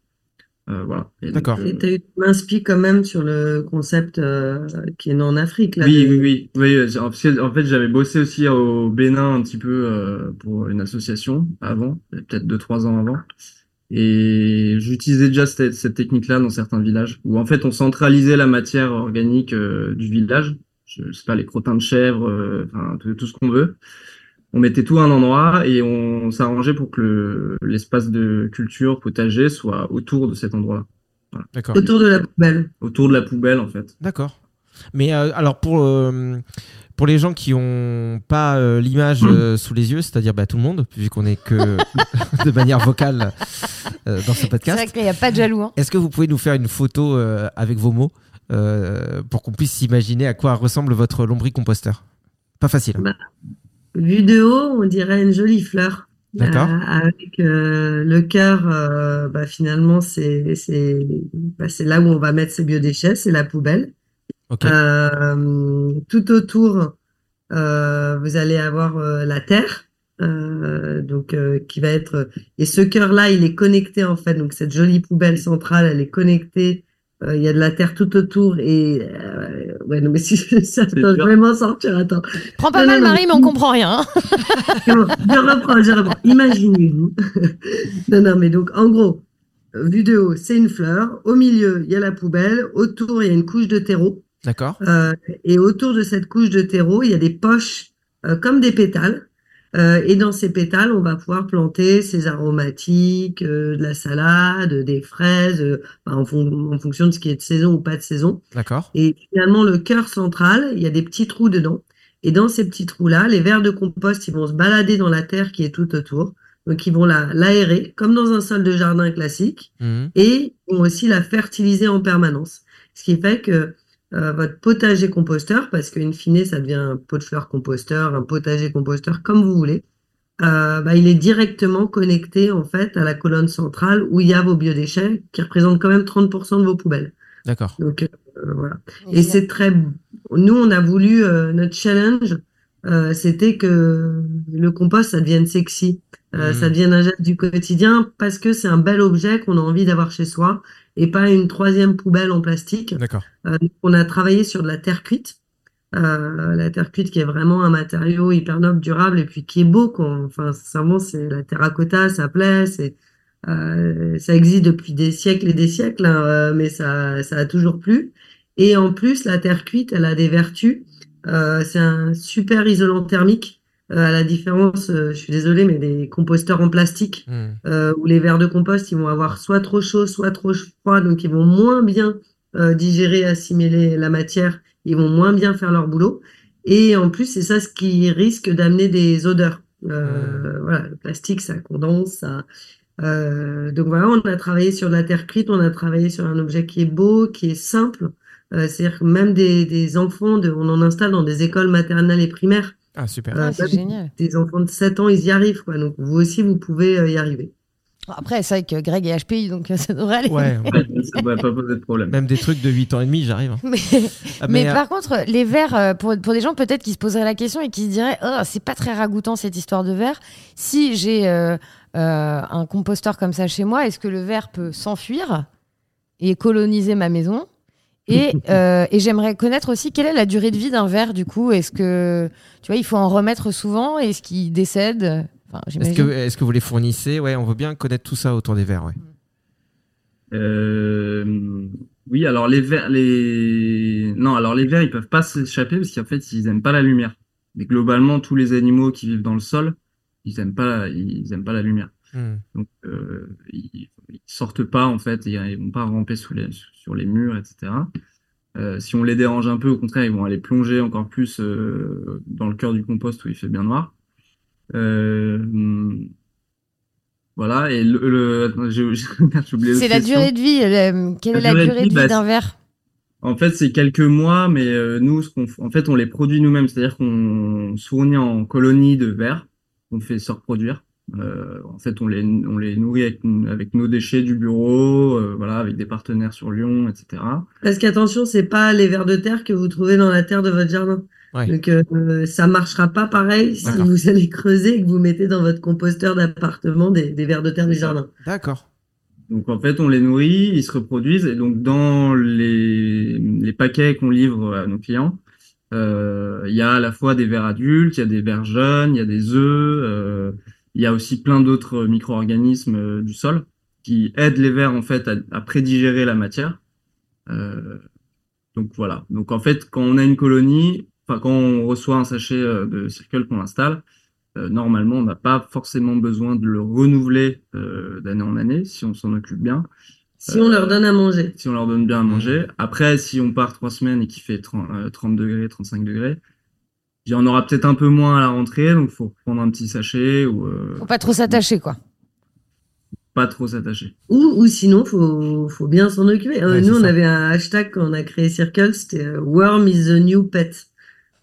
Euh, voilà. D'accord. euh, Et t'as eu ton inspi quand même sur le concept euh, qui est né en Afrique, là. Oui, de- oui, oui, oui. euh, En fait, j'avais bossé aussi au Bénin un petit peu euh, pour une association avant, peut-être deux, trois ans avant. Et j'utilisais déjà cette, cette technique-là dans certains villages où en fait on centralisait la matière organique euh, du village. Je, je sais pas, les crottins de chèvre, euh, enfin tout, tout ce qu'on veut. On mettait tout à un endroit et on s'arrangeait pour que le- l'espace de culture potager soit autour de cet endroit-là, D'accord. Autour de la poubelle. autour de la poubelle en fait. D'accord. Mais euh, alors pour euh, pour les gens qui ont pas euh, l'image euh, sous les yeux, c'est-à-dire bah, tout le monde, vu qu'on est que de manière vocale euh, dans ce C'est podcast, vrai qu'il n'y a pas de jaloux. hein. est-ce que vous pouvez nous faire une photo euh, avec vos mots euh, pour qu'on puisse s'imaginer à quoi ressemble votre lombricomposteur? Pas facile. hein. Bah, Vu de haut, on dirait une jolie fleur. D'accord. Euh, avec euh, le cœur, euh, bah, finalement, c'est c'est bah, c'est là où on va mettre ses biodéchets, c'est la poubelle. Euh, tout autour, vous allez avoir la terre, donc qui va être. Et ce cœur-là, il est connecté en fait. Donc cette jolie poubelle centrale, elle est connectée. Euh, Il y a de la terre tout autour et euh, ouais non mais si ça vais m'en sortir attends Prends pas Non, mal non, non. Marie, mais on comprend rien. hein. Je reprends, je reprends. Imaginez-vous. non, non, mais donc, en gros, vue de haut, c'est une fleur. Au milieu, il y a la poubelle. Autour, il y a une couche de terreau. D'accord. Euh, et autour de cette couche de terreau, il y a des poches euh, comme des pétales. Euh, et dans ces pétales, on va pouvoir planter ces aromatiques, euh, de la salade, des fraises, euh, en, fon- en fonction de ce qui est de saison ou pas de saison. D'accord. Et finalement, le cœur central, il y a des petits trous dedans. Et dans ces petits trous-là, les vers de compost, ils vont se balader dans la terre qui est tout autour. Donc, ils vont la- l'aérer, comme dans un sol de jardin classique Mhm. et ils vont aussi la fertiliser en permanence. Ce qui fait que euh, votre potager composteur, parce qu'in fine, ça devient un pot de fleurs composteur, un potager composteur, comme vous voulez, euh, bah, il est directement connecté en fait à la colonne centrale où il y a vos biodéchets qui représentent quand même 30% de vos poubelles. D'accord. Donc euh, voilà. Et c'est très. Nous, on a voulu euh, notre challenge, euh, c'était que le compost ça devienne sexy, euh, Mhm. ça devienne un geste du quotidien parce que c'est un bel objet qu'on a envie d'avoir chez soi et pas une troisième poubelle en plastique. D'accord. Euh, on a travaillé sur de la terre cuite. Euh, la terre cuite qui est vraiment un matériau hyper noble, durable et puis qui est beau. Quoi. Enfin, sincèrement, c'est la terracotta, ça plaît. C'est, euh, ça existe depuis des siècles et des siècles, hein, mais ça, ça a toujours plu. Et en plus, la terre cuite, elle a des vertus. Euh, c'est un super isolant thermique, euh, à la différence, euh, je suis désolée, mais des composteurs en plastique euh, où les vers de compost, ils vont avoir soit trop chaud, soit trop froid, donc ils vont moins bien euh, digérer, assimiler la matière, ils vont moins bien faire leur boulot. Et en plus, c'est ça ce qui risque d'amener des odeurs. Euh, Voilà, le plastique, ça condense, ça. Euh, donc voilà, on a travaillé sur de la terre cuite, on a travaillé sur un objet qui est beau, qui est simple. Euh, C'est-à-dire que même des, des enfants, de, on en installe dans des écoles maternelles et primaires. Ah, super. Euh, Ah, c'est génial. Des enfants de 7 ans, ils y arrivent, quoi. Donc vous aussi, vous pouvez euh, y arriver. Après, c'est vrai que Greg est HPI, donc ça devrait aller. Ouais. Ça devrait pas poser de problème. Même des trucs de 8 ans et demi, j'arrive. hein. Mais, Ah, mais euh, par contre, les verres, pour, pour des gens peut-être qui se poseraient la question et qui se diraient oh, c'est pas très ragoûtant cette histoire de verre. Si j'ai euh, euh, un composteur comme ça chez moi, est-ce que le verre peut s'enfuir et coloniser ma maison? Et, euh, et j'aimerais connaître aussi quelle est la durée de vie d'un verre du coup. Est-ce que tu vois, il faut en remettre souvent Est-ce qu'il décède? Enfin, Est-ce que, est-ce que vous les fournissez? Ouais, on veut bien connaître tout ça autour des verres. Ouais. Euh, oui, alors les vers, les non, alors les vers, ils peuvent pas s'échapper parce qu'en fait, ils aiment pas la lumière. Mais globalement, tous les animaux qui vivent dans le sol, ils aiment pas, ils aiment pas la lumière. Mhm. Donc, euh, ils, ils sortent pas en fait, ils, ils vont pas ramper sous les, sur les murs, etc. Euh, si on les dérange un peu, au contraire, ils vont aller plonger encore plus euh, dans le cœur du compost où il fait bien noir. Euh, voilà, et le, j'ai oublié C'est la question. durée de vie. quelle La est la durée de durée vie, de vie bah, d'un verre En fait, c'est quelques mois, mais euh, nous, ce qu'on, f- en fait, on les produit nous-mêmes, c'est-à-dire qu'on fournit en colonies de vers, on fait se reproduire. Euh, en fait, on les, on les nourrit avec, avec nos déchets du bureau, euh, voilà, avec des partenaires sur Lyon, etc. Parce qu'attention, c'est pas les vers de terre que vous trouvez dans la terre de votre jardin. Ouais. Donc euh, ça marchera pas pareil si vous allez creuser et que vous mettez dans votre composteur d'appartement des, des vers de terre du jardin. D'accord. Donc en fait, on les nourrit, ils se reproduisent, et donc dans les, les paquets qu'on livre à nos clients, euh, il y a à la fois des vers adultes, il y a des vers jeunes, il y a des œufs, euh, il y a aussi plein d'autres micro-organismes euh, du sol qui aident les vers en fait à, à prédigérer la matière. Euh, donc voilà. Donc en fait, quand on a une colonie, enfin quand on reçoit un sachet euh, de Circle qu'on installe, euh, normalement, on n'a pas forcément besoin de le renouveler euh, d'année en année si on s'en occupe bien, Si on leur donne à manger. si on leur donne bien à manger. Après, si on part trois semaines et qu'il fait 30, euh, 30 degrés, 35 degrés, il y en aura peut-être un peu moins à la rentrée, donc faut prendre un petit sachet ou euh, Faut pas trop s'attacher, quoi. pas trop s'attacher. Ou, ou sinon, faut, faut bien s'en occuper. Euh, Ouais, nous, on ça. avait un hashtag quand on a créé Circle, c'était euh, Worm is the new pet.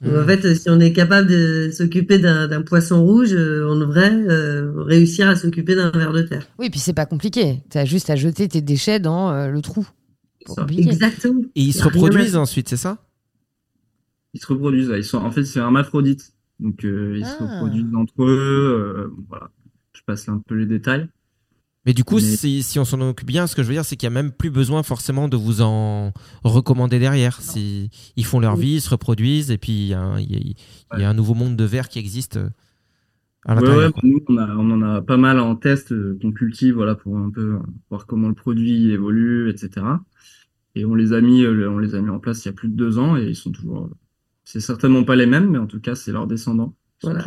En fait, euh, si on est capable de s'occuper d'un poisson rouge, euh, on devrait euh, réussir à s'occuper d'un ver de terre. Oui, puis c'est pas compliqué. T'as juste à jeter tes déchets dans euh, le trou. Exactement. Et ils se reproduisent ensuite, c'est ça? Ils se reproduisent. ouais. Ils sont, en fait, c'est un hermaphrodite. Donc, euh, ils se Ah. reproduisent entre eux. euh, voilà. Je passe un peu les détails. Mais du coup, Mais- si, si on s'en occupe bien, ce que je veux dire, c'est qu'il n'y a même plus besoin forcément de vous en recommander derrière. Si ils font leur Oui. vie, ils se reproduisent, et puis il y, a il y a- il y a Ouais. un nouveau monde de verre qui existe euh, à Ouais, l'intérieur. ouais, quoi. nous, on, a, on en a pas mal en test euh, qu'on cultive, voilà, pour un peu euh, voir comment le produit évolue, etc. Et on les a mis, euh, on les a mis en place il y a plus de deux ans et ils sont toujours. C'est certainement pas les mêmes, mais en tout cas, c'est leurs descendants. Voilà.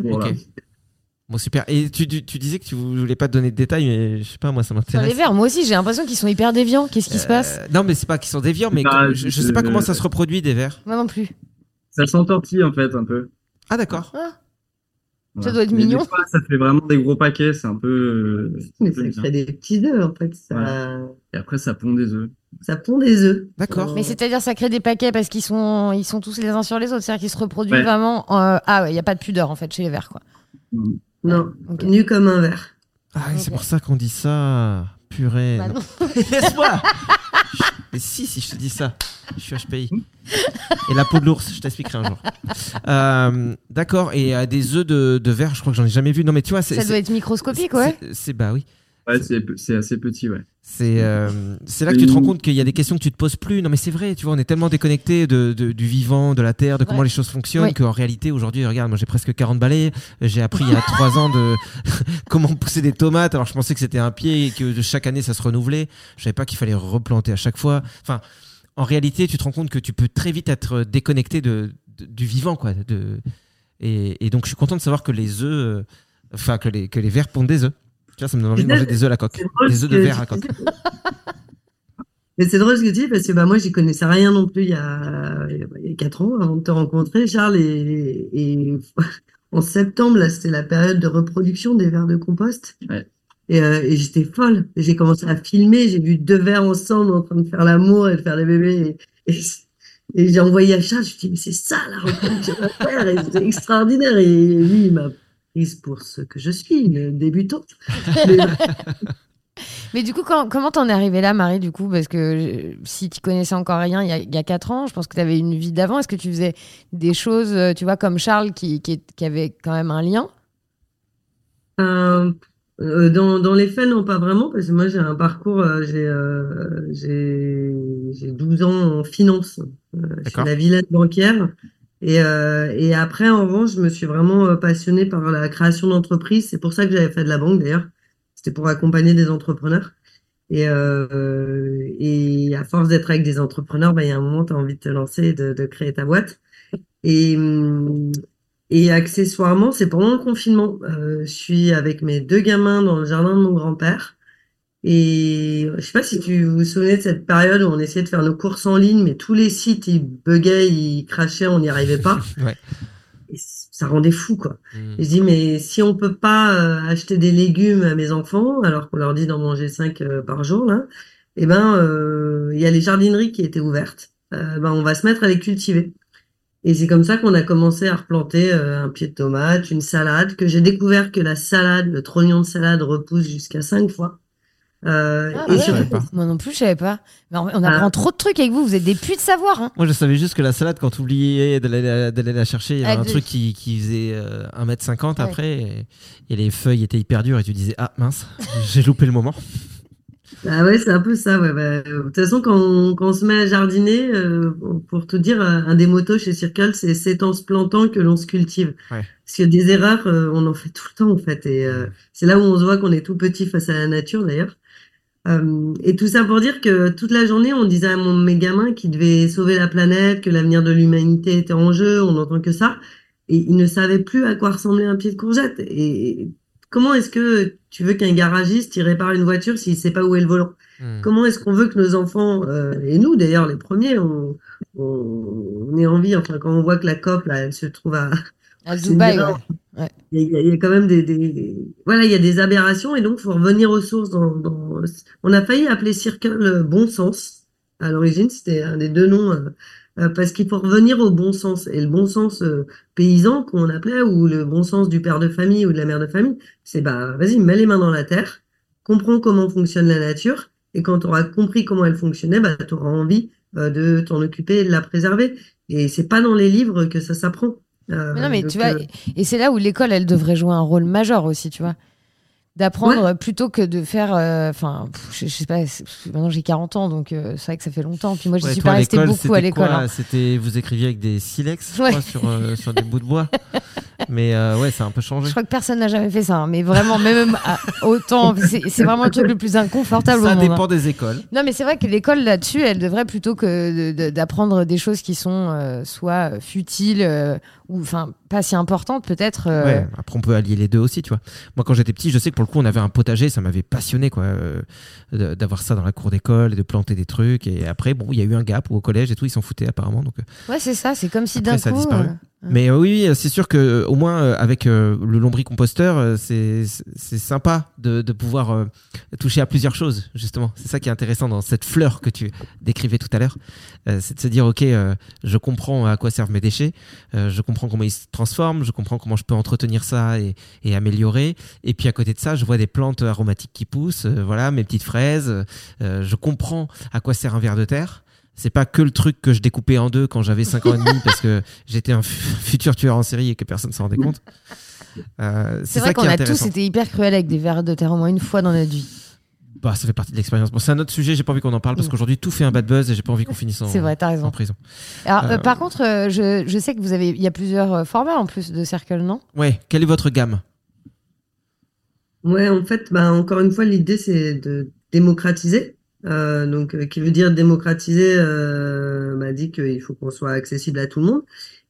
Bon, super. Et tu, tu, tu disais que tu voulais pas te donner de détails, mais je sais pas, moi, ça m'intéresse. les vers, moi aussi, j'ai l'impression qu'ils sont hyper déviants. Qu'est-ce qui se passe? Euh, non, mais c'est pas qu'ils sont déviants, mais Bah, je, je sais pas comment ça se reproduit des vers. Moi non plus. Ça s'entortille en fait un peu. Ah, d'accord. Ça doit être Mais mignon. Des fois, ça fait vraiment des gros paquets, c'est un peu. euh, Mais ça fait des petits œufs, en fait. Ça, Voilà. Et après, ça pond des œufs. Ça pond des œufs. D'accord. Mais c'est-à-dire, ça crée des paquets parce qu'ils sont, ils sont tous les uns sur les autres. C'est-à-dire qu'ils se reproduisent Ouais. vraiment. euh, Ah ouais, il n'y a pas de pudeur en fait chez les vers, quoi. Non, Ok. nu comme un verre. Ah, c'est pour ça qu'on dit ça. Purée. Bah non. non. Laisse-moi Mais si, si je te dis ça. Je suis HPI. Et la peau de l'ours, je t'expliquerai un jour. Euh, D'accord. Et euh, des œufs de, de verre, je crois que j'en ai jamais vu. Non, mais tu vois, c'est. Ça doit être microscopique, ouais. c'est- C'est bah oui. Ouais, c'est assez petit, ouais. C'est euh, c'est là que tu te rends compte qu'il y a des questions que tu te poses plus. Non, mais c'est vrai, tu vois, on est tellement déconnecté de, de- du vivant, de la terre, de comment Ouais. les choses fonctionnent, Ouais. qu'en réalité, aujourd'hui, regarde, moi j'ai presque 40 balais. J'ai appris il y a 3 ans de comment pousser des tomates. Alors je pensais que c'était un pied et que chaque année ça se renouvelait. Je savais pas qu'il fallait replanter à chaque fois. Enfin, en réalité, tu te rends compte que tu peux très vite être déconnecté de, de- du vivant, quoi. De, et, et donc je suis content de savoir que les œufs, euh, enfin, que les, que les vers pondent des œufs. Ça me donne envie de manger des œufs à la coque. C'est drôle Des œufs de verre à la coque. Mais c'est drôle ce que tu dis parce que bah, moi, j'y connaissais rien non plus il y a, il y a 4 ans avant de te rencontrer, Charles. Et, et en septembre, là, c'était la période de reproduction des vers de compost. Ouais. Et, euh, et j'étais folle. J'ai commencé à filmer. J'ai vu deux vers ensemble en train de faire l'amour et de faire des bébés. Et, et, et j'ai envoyé à Charles. Je lui ai dit, mais c'est ça la reproduction de faire. Et c'était extraordinaire. Et lui, il m'a prise pour ce que je suis, une débutante. Mais- Mais du coup, quand- comment t'en es arrivé là, Marie, du coup? Parce que euh, si tu connaissais encore rien il y a, il y a 4 ans, je pense que tu avais une vie d'avant. Est-ce que tu faisais des choses, euh, tu vois, comme Charles, qui, qui, est- qui avait quand même un lien? Euh, dans, dans les faits, non, pas vraiment, parce que moi, j'ai un parcours, j'ai euh, j'ai j'ai 12 ans en finance, euh, chez D'accord. la Villette bancaire. Et, euh, et après, en revanche, je me suis vraiment euh, passionnée par la création d'entreprises. C'est pour ça que j'avais fait de la banque, d'ailleurs. C'était pour accompagner des entrepreneurs. Et, euh, et à force d'être avec des entrepreneurs, ben, il y a un moment, tu as envie de te lancer et de, de créer ta boîte. Et, hum, et accessoirement, c'est pendant le confinement. Euh, je suis avec mes deux gamins dans le jardin de mon grand-père. Et je sais pas si tu vous souvenez de cette période où on essayait de faire nos courses en ligne, mais tous les sites, ils buguaient, ils crachaient, on n'y arrivait pas. Ouais. Et ça rendait fou, quoi. Mm. Et je dis, mais si on peut pas euh, acheter des légumes à mes enfants, alors qu'on leur dit d'en manger 5 par jour, là, eh ben, euh, il y a les jardineries qui étaient ouvertes. Euh, ben, on va se mettre à les cultiver. Et c'est comme ça qu'on a commencé à replanter euh, un pied de tomate, une salade, que j'ai découvert que la salade, le trognon de salade repousse jusqu'à 5 fois. Euh, Ah et ouais. Je savais surtout, pas. Moi non plus, je savais pas. Mais on on apprend Ah. trop de trucs avec vous. Vous êtes des puits de savoir. Hein. Moi, je savais juste que la salade, quand tu oubliais d'aller la, chercher, il y avait Ah, un de- truc qui, qui faisait euh, 1m50 Ouais. après, et, et les feuilles étaient hyper dures, et tu disais Ah mince, j'ai loupé le moment. Ah ouais, c'est un peu ça. Ouais. Bah, euh, de toute façon, quand on, quand on se met à jardiner, euh, pour tout dire, un des motos chez Circle, c'est c'est en se plantant que l'on se cultive. Ouais. Parce que des erreurs, euh, on en fait tout le temps en fait. Et euh, c'est là où on se voit qu'on est tout petit face à la nature d'ailleurs. Euh, et tout ça pour dire que toute la journée, on disait à mon, mes gamins qu'ils devaient sauver la planète, que l'avenir de l'humanité était en jeu, on n'entend que ça. Et ils ne savaient plus à quoi ressemblait un pied de courgette. Et comment est-ce que tu veux qu'un garagiste il répare une voiture s'il sait pas où est le volant? Hmm. Comment est-ce qu'on veut que nos enfants, euh, et nous d'ailleurs les premiers, on, on, on ait envie, enfin quand on voit que la COP là, elle se trouve à, À Dubaï, ouais. il y, a- il y il quand même des, des- voilà, il y a des aberrations et donc faut revenir aux sources. Dans, dans... On a failli appeler Circle euh, Bon Sens à l'origine, c'était un des deux noms euh, euh, parce qu'il faut revenir au bon sens et le bon sens euh, paysan qu'on appelait ou le bon sens du père de famille ou de la mère de famille, c'est bah vas-y mets les mains dans la terre, comprends comment fonctionne la nature et quand tu auras compris comment elle fonctionnait, bah tu auras envie de t'en occuper et de la préserver. Et c'est pas dans les livres que ça s'apprend. Euh, Mais non, mais donc, tu vois, euh, et c'est là où l'école, elle devrait jouer un rôle majeur aussi, tu vois. D'apprendre plutôt que de faire. euh, Enfin, je, je sais pas, c'est- maintenant j'ai 40 ans, donc euh, c'est vrai que ça fait longtemps. Puis moi, je Ouais, suis toi, pas restée beaucoup à l'école. hein. C'était vous écriviez avec des silex, je Ouais. sur, euh, sur des bouts de bois. Mais euh, ouais, ça a un peu Je changé. crois que personne n'a jamais fait ça, hein, mais vraiment, même à- autant, c'est c'est vraiment le truc le plus inconfortable Ça au monde. dépend hein. des écoles. Non, mais c'est vrai que l'école là-dessus, elle devrait plutôt que de- de- d'apprendre des choses qui sont euh, soit futiles euh, ou enfin pas si importantes, peut-être. euh, Ouais, après on peut allier les deux aussi, tu vois. Moi quand j'étais petit, je sais que pour le coup on avait un potager, ça m'avait passionné quoi, euh, d'avoir ça dans la cour d'école et de planter des trucs. Et après bon, il y a eu un gap où au collège et tout, ils s'en foutaient apparemment. Donc, euh, Ouais, c'est ça. C'est comme si d'un coup. disparu. Mais euh, oui, oui, c'est sûr que au moins euh, avec euh, le lombricomposteur, c'est c'est sympa de, de pouvoir toucher à plusieurs choses justement. C'est ça qui est intéressant dans cette fleur que tu décrivais tout à l'heure, c'est de se dire ok, je comprends à quoi servent mes déchets, je comprends comment ils se transforment, je comprends comment je peux entretenir ça et, et améliorer. Et puis à côté de ça, je vois des plantes aromatiques qui poussent, euh, voilà, mes petites fraises. euh, je comprends à quoi sert un verre de terre. C'est pas que le truc que je découpais en deux quand j'avais 5 ans et demi parce que j'étais un fu- futur tueur en série et que personne s'en rendait compte. Euh, C'est vrai qu'on a tous été hyper cruels avec des vers de terre au moins une fois dans notre vie. Bah, ça fait partie de l'expérience. Bon, c'est un autre sujet, j'ai pas envie qu'on en parle parce Mm. qu'aujourd'hui tout fait un bad buzz et j'ai pas envie qu'on finisse en, C'est vrai, t'as raison. en prison. Alors, euh, Euh, par contre, euh, je, je sais que vous avez, il y a plusieurs formats en plus de Circle, non? Ouais, quelle est votre gamme? Ouais, en fait, bah, encore une fois, l'idée, c'est de démocratiser. Euh, donc, euh, qui veut dire démocratiser, euh, m'a dit qu'il faut qu'on soit accessible à tout le monde.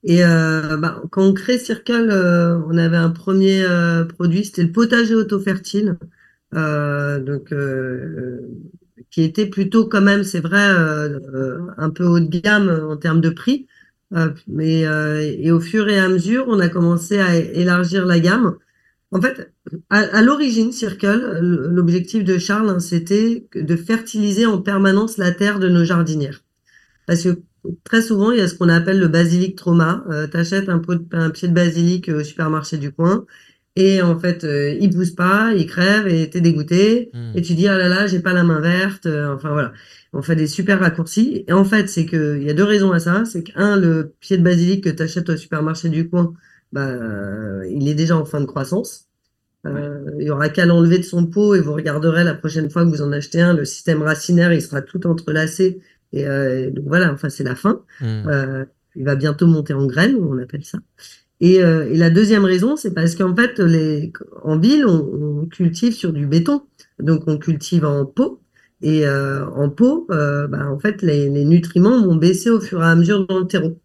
Et euh, bah, quand on crée Circle, euh, on avait un premier euh, produit, c'était le potager auto-fertile. Euh, donc, euh, qui était plutôt quand même, c'est vrai, euh, euh, un peu haut de gamme en termes de prix. Euh, mais euh, et au fur et à mesure, on a commencé à élargir la gamme. En fait, à, à l'origine, Circle, l'objectif de Charles, hein, c'était de fertiliser en permanence la terre de nos jardinières. Parce que très souvent, il y a ce qu'on appelle le basilic trauma. Euh, T'achètes un, pot un pied de basilic euh, au supermarché du coin et en fait, euh, il pousse pas, il crève et t'es dégoûté. Hmm. Et tu dis, ah là là, j'ai pas la main verte. Euh, enfin voilà, on fait des super raccourcis. Et en fait, c'est que il y a deux raisons à ça. C'est qu'un, le pied de basilic que t'achètes au supermarché du coin, bah, euh, il est déjà en fin de croissance. Euh, il y aura qu'à l'enlever de son pot et vous regarderez la prochaine fois que vous en achetez un, le système racinaire, il sera tout entrelacé. Et euh, donc voilà, enfin c'est la fin. Hmm. Il va bientôt monter en graines, on appelle ça. Et, euh, et la deuxième raison, c'est parce qu'en fait, les, en ville, on, on cultive sur du béton. Donc, on cultive en pot. Et euh, en pot, euh, bah, en fait, les, les nutriments vont baisser au fur et à mesure dans le terreau.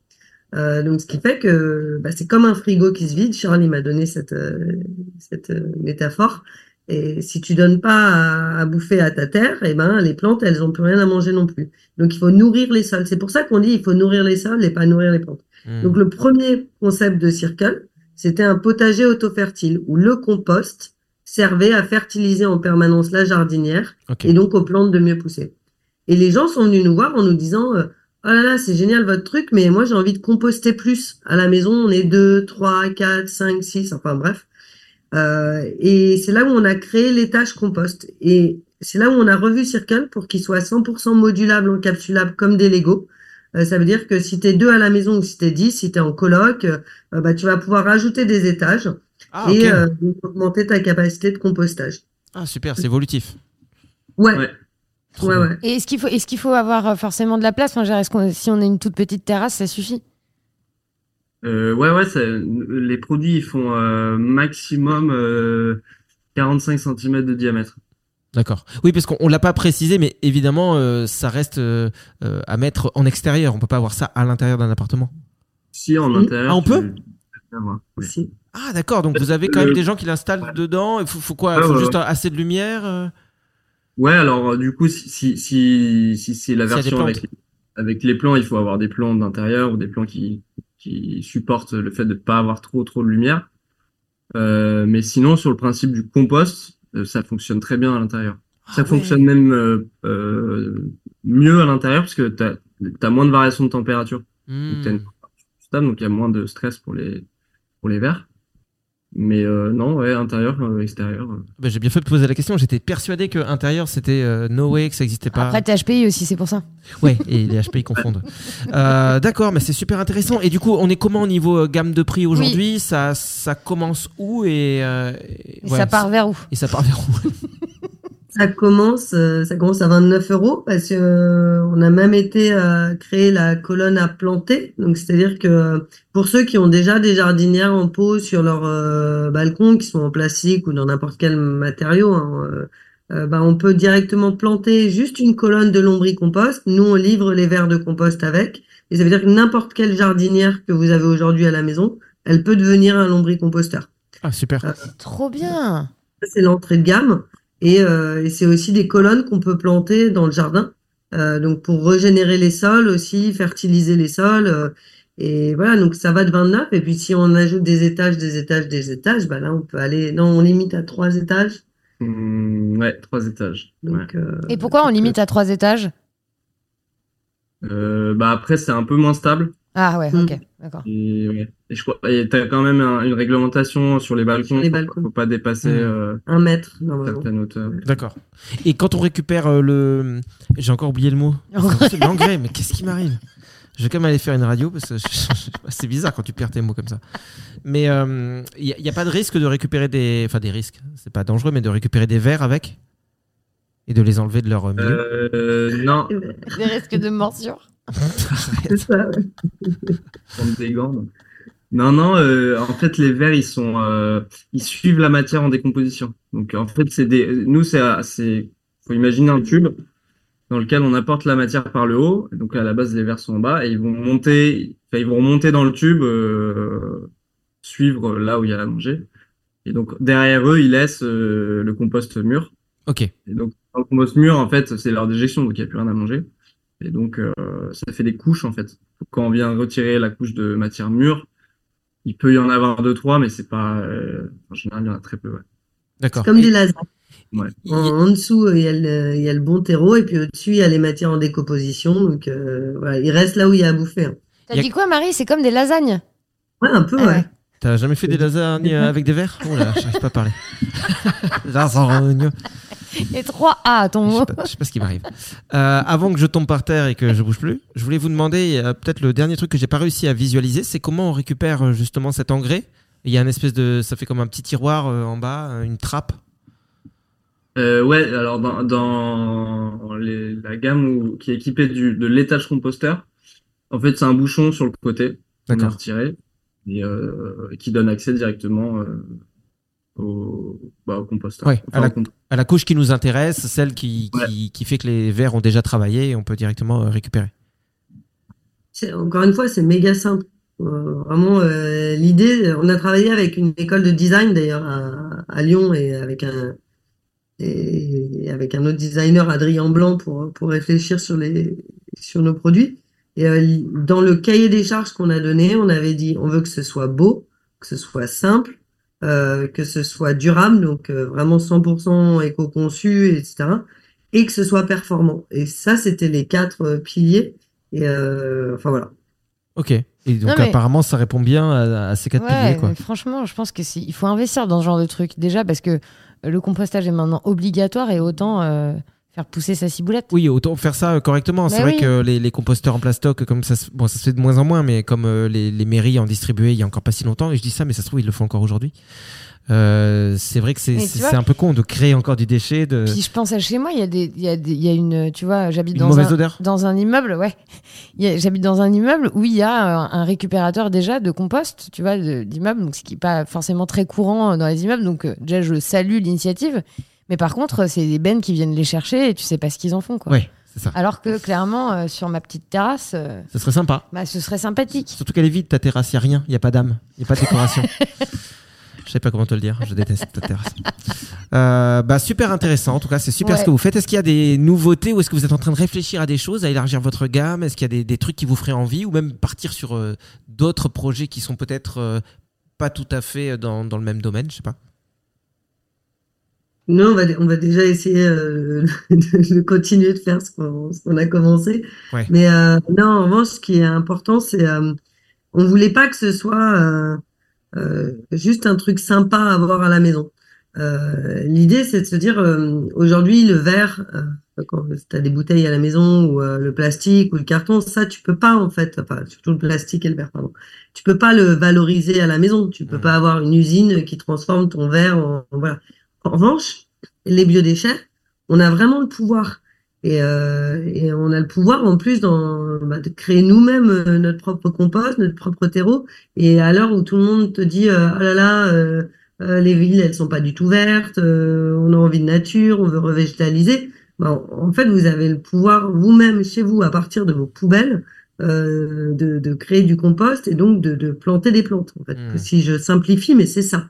Euh, donc, ce qui fait que bah, c'est comme un frigo qui se vide. Charlie m'a donné cette, euh, cette euh, métaphore. Et si tu donnes pas à, à bouffer à ta terre, et ben les plantes, elles ont plus rien à manger non plus. Donc, il faut nourrir les sols. C'est pour ça qu'on dit il faut nourrir les sols et pas nourrir les plantes. Hmm. Donc le premier concept de Circle, c'était un potager auto-fertile où le compost servait à fertiliser en permanence la jardinière et donc aux plantes de mieux pousser. Et les gens sont venus nous voir en nous disant euh, Oh là là, c'est génial votre truc, mais moi j'ai envie de composter plus. À la maison, on est 2, 3, 4, 5, 6, enfin bref. Euh, et c'est là où on a créé les tâches compost. Et c'est là où on a revu Circle pour qu'il soit 100% modulable, encapsulable comme des Lego. Euh, ça veut dire que si t'es deux à la maison ou si t'es 10, si t'es en coloc, euh, bah, tu vas pouvoir rajouter des étages Ah, et euh, augmenter ta capacité de compostage. Ah, super, c'est évolutif. Ouais, Ouais. ouais. Et est-ce qu'il faut, est-ce qu'il faut avoir forcément de la place? Enfin, est-ce Si on a une toute petite terrasse, ça suffit? Euh, ouais, ouais, ça, les produits ils font euh, maximum euh, 45 cm de diamètre. D'accord. Oui, parce qu'on on l'a pas précisé, mais évidemment, euh, ça reste euh, euh, à mettre en extérieur. On peut pas avoir ça à l'intérieur d'un appartement. Si en Oui. intérieur. Ah, on peut oui. Si. Ah, d'accord. Donc vous avez quand même des gens qui l'installent dedans. Il faut, faut quoi? Il Ouais, faut ouais, juste ouais. assez de lumière. euh? Ouais, alors euh, du coup, si si si, si c'est la version avec avec les plans, il faut avoir des plans d'intérieur ou des plans qui qui supportent le fait de pas avoir trop trop de lumière. Euh, mais sinon, sur le principe du compost, euh, ça fonctionne très bien à l'intérieur. Ah Ça ouais. fonctionne même euh, euh, mieux à l'intérieur parce que t'as as moins de variation de température. Hmm. Donc, il y a moins de stress pour les pour les vers. Mais euh, non, ouais, intérieur, euh, extérieur. euh. Ben, J'ai bien fait de poser la question. J'étais persuadé que intérieur c'était euh, no way, que ça existait pas. Après, t'es HPI aussi, c'est pour ça. Ouais, et les HP ils confondent. Euh, D'accord, mais c'est super intéressant. Et du coup, on est comment au niveau euh, gamme de prix aujourd'hui? Ça ça commence où et, euh, et- Et ouais, ça part vers où? Et ça part vers où? Ça commence, euh, ça commence à 29 euros parce que euh, on a même été euh, créer la colonne à planter. Donc c'est-à-dire que pour ceux qui ont déjà des jardinières en pot sur leur euh, balcon, qui sont en plastique ou dans n'importe quel matériau, hein, euh, bah, on peut directement planter juste une colonne de lombricompost. Nous on livre les verres de compost avec. Et ça veut dire que n'importe quelle jardinière que vous avez aujourd'hui à la maison, elle peut devenir un lombricomposteur. Ah, super. Euh, Trop bien. C'est l'entrée de gamme. Et, euh, et c'est aussi des colonnes qu'on peut planter dans le jardin. Euh, donc pour régénérer les sols aussi, fertiliser les sols. euh, et voilà, donc ça va de 29. Et puis si on ajoute des étages, des étages, des étages, bah là on peut aller. Non, on limite à trois étages. Hum, ouais, trois étages. Ouais. Euh, Et pourquoi on limite à trois étages? Euh, bah après, c'est un peu moins stable. Ah ouais, Mm. ok, d'accord. Et, ouais. Et je crois, et t'as quand même un- une réglementation sur les balcons. les faut- balcons. Faut pas dépasser euh, un mètre normalement. certaines hauteurs. D'accord. Et quand on récupère euh, le. J'ai encore oublié le mot. L'engrais, mais qu'est-ce qui m'arrive? Je vais quand même aller faire une radio parce que c'est bizarre quand tu perds tes mots comme ça. Mais il n'y a, pas de risque de récupérer des. Enfin, des risques. C'est pas dangereux, mais de récupérer des verres avec? Et de les enlever de leur euh, milieu? Euh, non, Des risques de morsure? C'est ça. ouais. prendre des gants. non. Non, non, euh, en fait, les vers, ils sont, euh, ils suivent la matière en décomposition. Donc, en fait, c'est des, nous, c'est, c'est, faut imaginer un tube dans lequel on apporte la matière par le haut. Donc, à la base, les vers sont en bas et ils vont monter, enfin, ils vont remonter dans le tube, euh, suivre là où il y a à manger. Et donc, derrière eux, ils laissent euh, le compost mûr. Ok. Et donc, dans le compost mûr, en fait, c'est leur déjection, donc il n'y a plus rien à manger. Et donc, euh, ça fait des couches, en fait. Quand on vient retirer la couche de matière mûre, il peut y en avoir deux, trois, mais c'est pas, euh, en général, il y en a très peu, ouais. D'accord. Comme des lasagnes. Ouais. En, en dessous, il y, a le, il y a le bon terreau et puis au-dessus, il y a les matières en décomposition. Donc euh, voilà, il reste là où il y a à bouffer. hein. T'as a- dit quoi, Marie? C'est comme des lasagnes? Ouais, un peu, Ah ouais. ouais. T'as jamais fait des lasagnes euh, avec des verres? Oh là, j'arrive pas à parler. Lasagne. Et 3 A à ton Je mot. sais pas, je sais pas ce qui m'arrive. Euh, avant que je tombe par terre et que je bouge plus, je voulais vous demander euh, peut-être le dernier truc que j'ai pas réussi à visualiser, c'est comment on récupère euh, justement cet engrais. Il y a une espèce de, ça fait comme un petit tiroir euh, en bas, une trappe. Euh, ouais, alors dans, dans les- la gamme où- qui est équipée du, de l'étage composteur, en fait, c'est un bouchon sur le côté qu'on a D'accord. retiré et euh, qui donne accès directement euh, au, bah, au composteur. Ouais, Enfin, à la- À couche qui nous intéresse, celle qui, qui, qui fait que les verres ont déjà travaillé et on peut directement euh, récupérer. Encore une fois, c'est méga simple. Euh, vraiment, euh, l'idée, on a travaillé avec une école de design d'ailleurs à, à Lyon et avec un et avec un autre designer, Adrien Blanc, pour pour réfléchir sur les sur nos produits. Et euh, dans le cahier des charges qu'on a donné, on avait dit on veut que ce soit beau, que ce soit simple, euh, que ce soit durable, donc euh, vraiment 100% éco-conçu, etc. Et que ce soit performant. Et ça, c'était les quatre euh, piliers. Et euh, enfin voilà. Ok. Et donc mais- apparemment, ça répond bien à, à ces quatre Ouais, piliers, quoi. franchement, je pense que il faut investir dans ce genre de truc. Déjà parce que le compostage est maintenant obligatoire et autant euh, faire pousser sa ciboulette. Oui, autant faire ça euh, correctement. C'est Bah vrai oui. que les, les composteurs en plastoc, comme ça, se- bon, ça se fait de moins en moins, mais comme euh, les, les mairies en distribuaient il y a encore pas si longtemps, et je dis ça, mais ça se trouve, ils le font encore aujourd'hui. Euh, c'est vrai que c'est un peu con de créer encore du déchet. De... Puis je pense à chez moi, il y a des, il y a des, il y a une, tu vois, j'habite dans un, odeur? dans un immeuble, ouais. J'habite dans un immeuble où il y a un, récupérateur déjà de compost, tu vois, d'immeuble, donc ce qui n'est pas forcément très courant dans les immeubles. Donc euh, déjà, je salue l'initiative, mais par contre, c'est des bennes qui viennent les chercher et tu sais pas ce qu'ils en font, quoi. Ouais, c'est ça. Alors que clairement, euh, sur ma petite terrasse, euh, Ça serait sympa. bah, ce serait sympathique. Surtout qu'elle est vide, ta terrasse, il n'y a rien, il n'y a pas d'âme, il n'y a pas de décoration. Je sais pas comment te le dire, je déteste ta terrasse. Euh, bah, super intéressant, en tout cas, c'est super Ouais. ce que vous faites. Est-ce qu'il y a des nouveautés ou est-ce que vous êtes en train de réfléchir à des choses, à élargir votre gamme? Est-ce qu'il y a des, des trucs qui vous feraient envie ou même partir sur euh, d'autres projets qui sont peut-être euh, pas tout à fait dans, dans le même domaine Je sais pas? Nous, on va, on va déjà essayer euh, de, de continuer de faire ce qu'on a commencé. Ouais. Mais euh, non, en revanche, ce qui est important, c'est euh, on voulait pas que ce soit euh, euh, juste un truc sympa à avoir à la maison. L'idée, c'est de se dire, aujourd'hui, le verre, quand tu as des bouteilles à la maison, ou le plastique, ou le carton, ça, tu peux pas, en fait, enfin, surtout le plastique et le verre, pardon, tu peux pas le valoriser à la maison. Tu peux Mhm. pas avoir une usine qui transforme ton verre en, en- voilà. En revanche, les biodéchets, on a vraiment le pouvoir. Et, euh, et on a le pouvoir en plus dans, bah, de créer nous-mêmes euh, notre propre compost, notre propre terreau. Et à l'heure où tout le monde te dit euh, ah là là, euh, les villes elles sont pas du tout vertes, euh, on a envie de nature, on veut revégétaliser. Bah, en fait, vous avez le pouvoir vous-même chez vous à partir de vos poubelles euh, de, de créer du compost et donc de, de planter des plantes. En fait, Mmh. si je simplifie, mais c'est ça.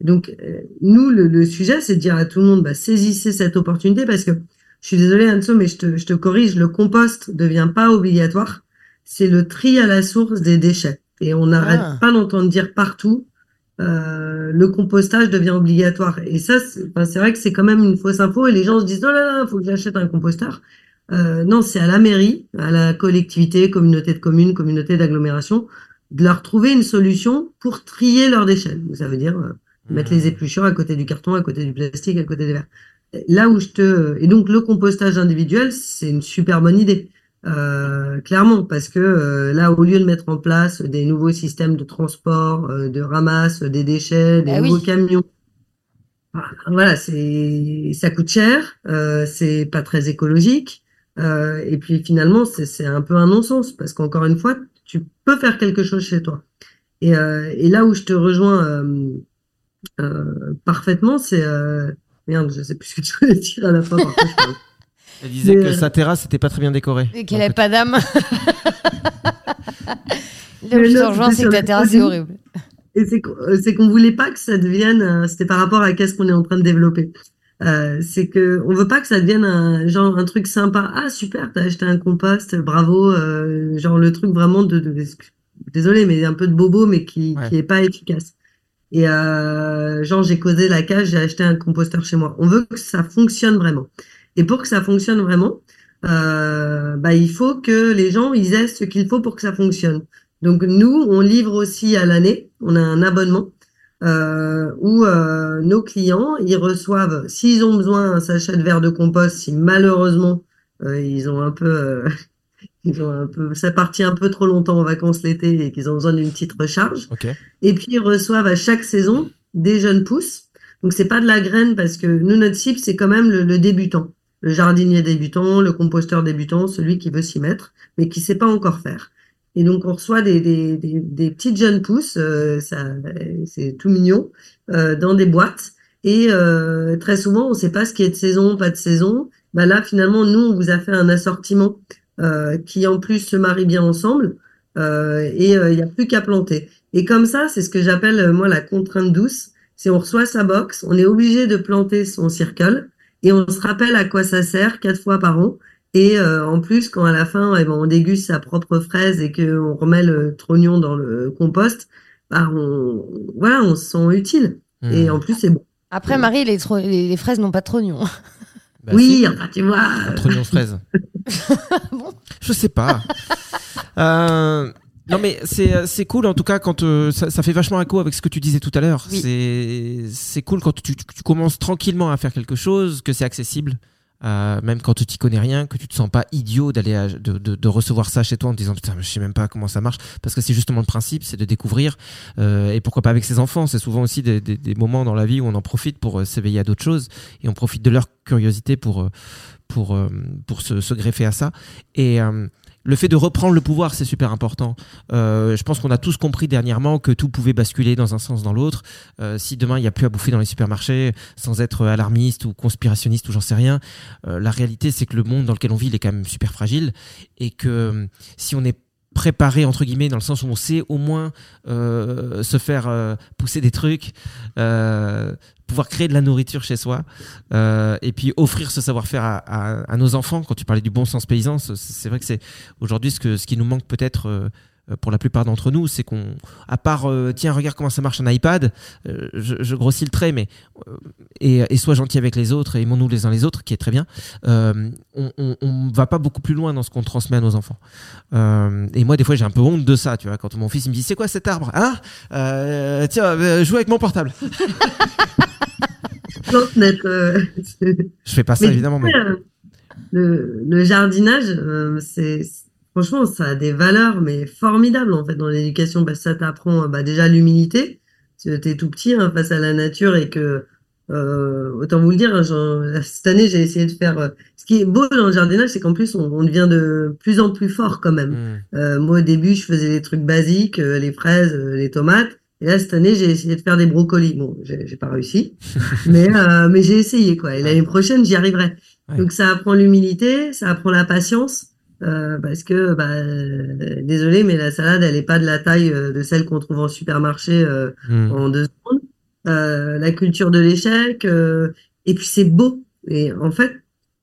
Donc euh, nous, le, le sujet, c'est de dire à tout le monde, bah, saisissez cette opportunité parce que je suis désolée Anso, mais je te, je te corrige, le compost devient pas obligatoire. C'est le tri à la source des déchets. Et on n'arrête Ah. pas d'entendre dire partout, euh, le compostage devient obligatoire. Et ça, c'est c'est vrai que c'est quand même une fausse info. Et les gens se disent, oh là là, faut que j'achète un composteur. Euh, non, c'est à la mairie, à la collectivité, communauté de communes, communauté d'agglomération, de leur trouver une solution pour trier leurs déchets. Ça veut dire euh, mettre les épluchures à côté du carton, à côté du plastique, à côté des verres. Là où je te et donc le compostage individuel, c'est une super bonne idée, euh, clairement, parce que euh, là, au lieu de mettre en place des nouveaux systèmes de transport, euh, de ramasse des déchets, des Ah oui. nouveaux camions, ah, voilà, c'est ça coûte cher, euh, c'est pas très écologique, euh, et puis finalement, c'est c'est un peu un non-sens parce qu'encore une fois, tu peux faire quelque chose chez toi. Et, euh, et là où je te rejoins parfaitement, c'est euh, merde, je sais plus ce que tu voulais dire à la fin. par contre. Elle disait Mais, que euh, sa terrasse n'était pas très bien décorée. Et qu'elle Donc, avait pas d'âme. Te non, rejoins, c'est que le terrasse est horrible. Et c'est qu'on euh, qu'on voulait pas que ça devienne, euh, c'était par rapport à qu'est-ce qu'on est en train de développer. Euh, c'est que on veut pas que ça devienne un genre un truc sympa. Ah super, t'as acheté un compost, bravo. euh, genre le truc vraiment de, de désolé mais un peu de bobo mais qui Ouais. qui est pas efficace. Et euh, genre j'ai causé la cage, j'ai acheté un composteur chez moi. On veut que ça fonctionne vraiment. Et pour que ça fonctionne vraiment, euh, bah il faut que les gens ils aient ce qu'il faut pour que ça fonctionne. Donc nous, on livre aussi à l'année, on a un abonnement euh, où euh, nos clients, ils reçoivent, s'ils ont besoin d'un sachet de verre de compost, si malheureusement ils ont un peu, ils ont un peu, ça partit un peu trop longtemps en vacances l'été et qu'ils ont besoin d'une petite recharge. Ok. Et puis ils reçoivent à chaque saison des jeunes pousses. Donc c'est pas de la graine parce que nous notre cible c'est quand même le, le débutant, le jardinier débutant, le composteur débutant, celui qui veut s'y mettre mais qui sait pas encore faire. Et donc on reçoit des, des, des, des petites jeunes pousses, euh, ça c'est tout mignon, euh, dans des boîtes. Et euh, très souvent on sait pas ce qui est de saison, pas de saison. Bah là finalement nous on vous a fait un assortiment qui en plus se marie bien ensemble euh, et il n'y a plus qu'à planter. Et comme ça c'est ce que j'appelle euh, moi la contrainte douce. C'est on reçoit sa box, on est obligé de planter son circle et on se rappelle à quoi ça sert quatre fois par an. Et euh, en plus, quand à la fin, eh ben, on déguste sa propre fraise et qu'on remet le trognon dans le compost, bah, on, voilà, on se sent utile. Et Hmm. en plus, c'est bon. Après, Marie, les, tro- les, les fraises n'ont pas de trognon. Bah, oui, si, enfin, tu vois. un trognon fraise. Bon. Je sais pas. Euh, non mais c'est c'est cool en tout cas quand euh, ça, ça fait vachement écho avec ce que tu disais tout à l'heure. Oui. C'est c'est cool quand tu, tu commences tranquillement à faire quelque chose, que c'est accessible. euh, même quand tu t'y connais rien, que tu te sens pas idiot d'aller de, de, de recevoir ça chez toi en te disant putain je sais même pas comment ça marche parce que c'est justement le principe c'est de découvrir euh, et pourquoi pas avec ses enfants c'est souvent aussi des, des, des moments dans la vie où on en profite pour euh, s'éveiller à d'autres choses et on profite de leur curiosité pour euh, pour euh, pour se, greffer à ça et euh, le fait de reprendre le pouvoir, c'est super important. Euh, je pense qu'on a tous compris dernièrement que tout pouvait basculer dans un sens dans l'autre. Si demain il n'y a plus à bouffer dans les supermarchés, sans être alarmiste ou conspirationniste ou j'en sais rien, la réalité c'est que le monde dans lequel on vit il est quand même super fragile et que si on est préparé entre guillemets dans le sens où on sait au moins euh, se faire euh, pousser des trucs, euh, pouvoir créer de la nourriture chez soi et puis offrir ce savoir-faire à, à, nos enfants. Quand tu parlais du bon sens paysan, c'est- c'est vrai que c'est aujourd'hui ce que ce qui nous manque peut-être. Euh, pour la plupart d'entre nous, c'est qu'on, à part, euh, tiens, regarde comment ça marche un iPad, euh, je, je grossis le trait, mais euh, et, et sois gentil avec les autres, et aimons-nous les uns les autres, qui est très bien. Euh, on, on va pas beaucoup plus loin dans ce qu'on transmet à nos enfants. Euh, et moi, des fois, j'ai un peu honte de ça, tu vois, quand mon fils il me dit, c'est quoi cet arbre, hein? Euh, Tiens, euh, joue avec mon portable. Euh, Je fais pas ça Mais évidemment, mais le, le jardinage, euh, c'est- franchement, ça a des valeurs mais formidables en fait dans l'éducation. Bah, ça t'apprend bah, déjà l'humilité. Tu es tout petit hein, face à la nature et que Euh, autant vous le dire, hein, cette année, j'ai essayé de faire. euh, ce qui est beau dans le jardinage, c'est qu'en plus, on, on devient de plus en plus fort quand même. Mm. Euh, moi, au début, je faisais des trucs basiques, les fraises, les tomates. Et là, cette année, j'ai essayé de faire des brocolis. Bon, j'ai pas réussi, mais mais j'ai essayé quoi. Et l'année prochaine, j'y arriverai. Ouais. Donc ça apprend l'humilité, ça apprend la patience, euh, parce que bah, euh, désolé, mais la salade, elle est pas de la taille euh, de celle qu'on trouve en supermarché euh, Mm. en deux secondes. La culture de l'échec, et puis c'est beau. Et en fait,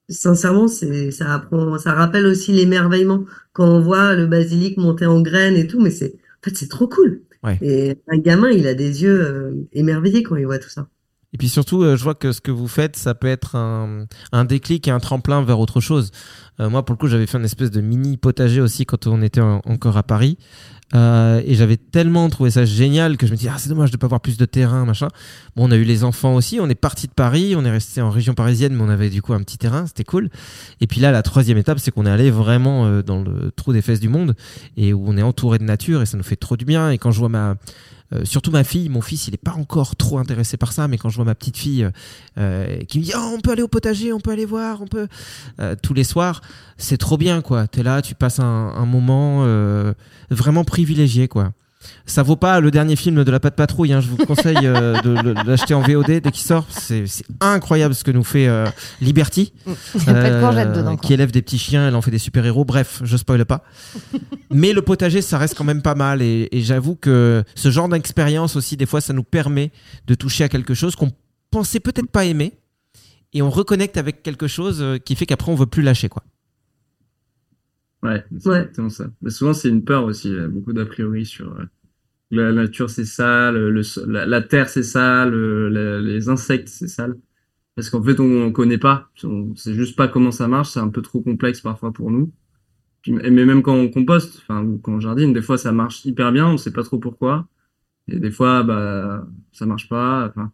sincèrement, c'est ça apprend, ça rappelle aussi l'émerveillement quand on voit le basilic monter en graines et tout. Mais c'est en fait c'est trop cool. Ouais. Et un gamin, il a des yeux émerveillés quand il voit tout ça. Et puis surtout, euh, je vois que ce que vous faites, ça peut être un, déclic et un tremplin vers autre chose. Euh, moi, pour le coup, j'avais fait une espèce de mini potager aussi quand on était en- encore à Paris. Euh, et j'avais tellement trouvé ça génial que je me dis ah c'est dommage de pas avoir plus de terrain machin bon on a eu les enfants aussi on est parti de Paris on est resté en région parisienne mais on avait du coup un petit terrain c'était cool et puis là la troisième étape c'est qu'on est allé vraiment dans le trou des fesses du monde et où on est entouré de nature et ça nous fait trop du bien et quand je vois ma euh, surtout ma fille, mon fils, il est pas encore trop intéressé par ça, mais quand je vois ma petite fille euh, qui me dit oh, on peut aller au potager, on peut aller voir, on peut euh, tous les soirs, c'est trop bien quoi. T'es là, tu passes un, un moment euh, vraiment privilégié quoi. Ça vaut pas le dernier film de la Patte Patrouille. Hein. Je vous conseille euh, de, l'acheter en VOD dès qu'il sort. C'est incroyable ce que nous fait euh, Liberty, de courgette dedans. qui élève des petits chiens. Elle en fait des super héros. Bref, je spoile pas. Mais le potager, ça reste quand même pas mal. Et, et j'avoue que ce genre d'expérience aussi, des fois, ça nous permet de toucher à quelque chose qu'on pensait peut-être pas aimer. Et on reconnecte avec quelque chose euh, qui fait qu'après, on veut plus lâcher. quoi. Ouais, c'est Ouais. exactement ça. Mais souvent, c'est une peur aussi. Il y a beaucoup d'a priori sur euh, la nature, c'est sale, le, la, la terre, c'est sale, euh, la- les insectes, c'est sale. Parce qu'en fait, on, on connaît pas. On sait juste pas comment ça marche. C'est un peu trop complexe parfois pour nous. Puis, mais même quand on composte, enfin, ou quand on jardine, des fois, ça marche hyper bien. On sait pas trop pourquoi. Et des fois, bah, ça marche pas. Enfin,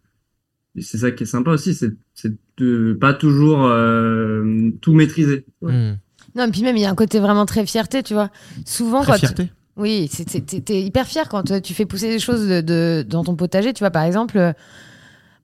c'est ça qui est sympa aussi, c'est, c'est de pas toujours euh, tout maîtriser. Ouais. Hmm. Non, et puis même, il y a un côté vraiment très fierté, tu vois. Souvent, Très quand. fierté. Oui, c'est- c'est- t'es hyper fier quand euh, tu fais pousser des choses de, de- dans ton potager. Tu vois, par exemple, euh,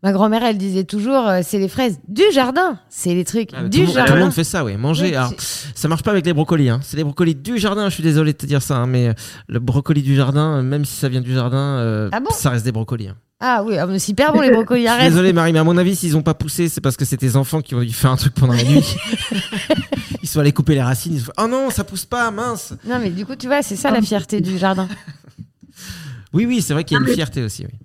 ma grand-mère, elle disait toujours euh, c'est les fraises du jardin. C'est les trucs Ah, du tout, monde, tout le jardin. monde fait ça, oui. Manger. Alors, ça marche pas avec les brocolis. Hein. C'est les brocolis du jardin. Je suis désolé de te dire ça, hein, mais le brocoli du jardin, même si ça vient du jardin, euh, Ah bon? ça reste des brocolis. hein. Ah oui, ah, mais c'est hyper bon les brocolis. Je suis Arrête. désolé, Marie, mais à mon avis, s'ils ont pas poussé, c'est parce que c'est tes enfants qui ont dû faire un truc pendant la nuit. ils sont allés couper les racines. Ils se font, oh non, ça pousse pas, mince. Non, mais du coup, tu vois, c'est ça la fierté du jardin. Oui, oui, c'est vrai qu'il y a Ah, une mais- fierté aussi. Oui.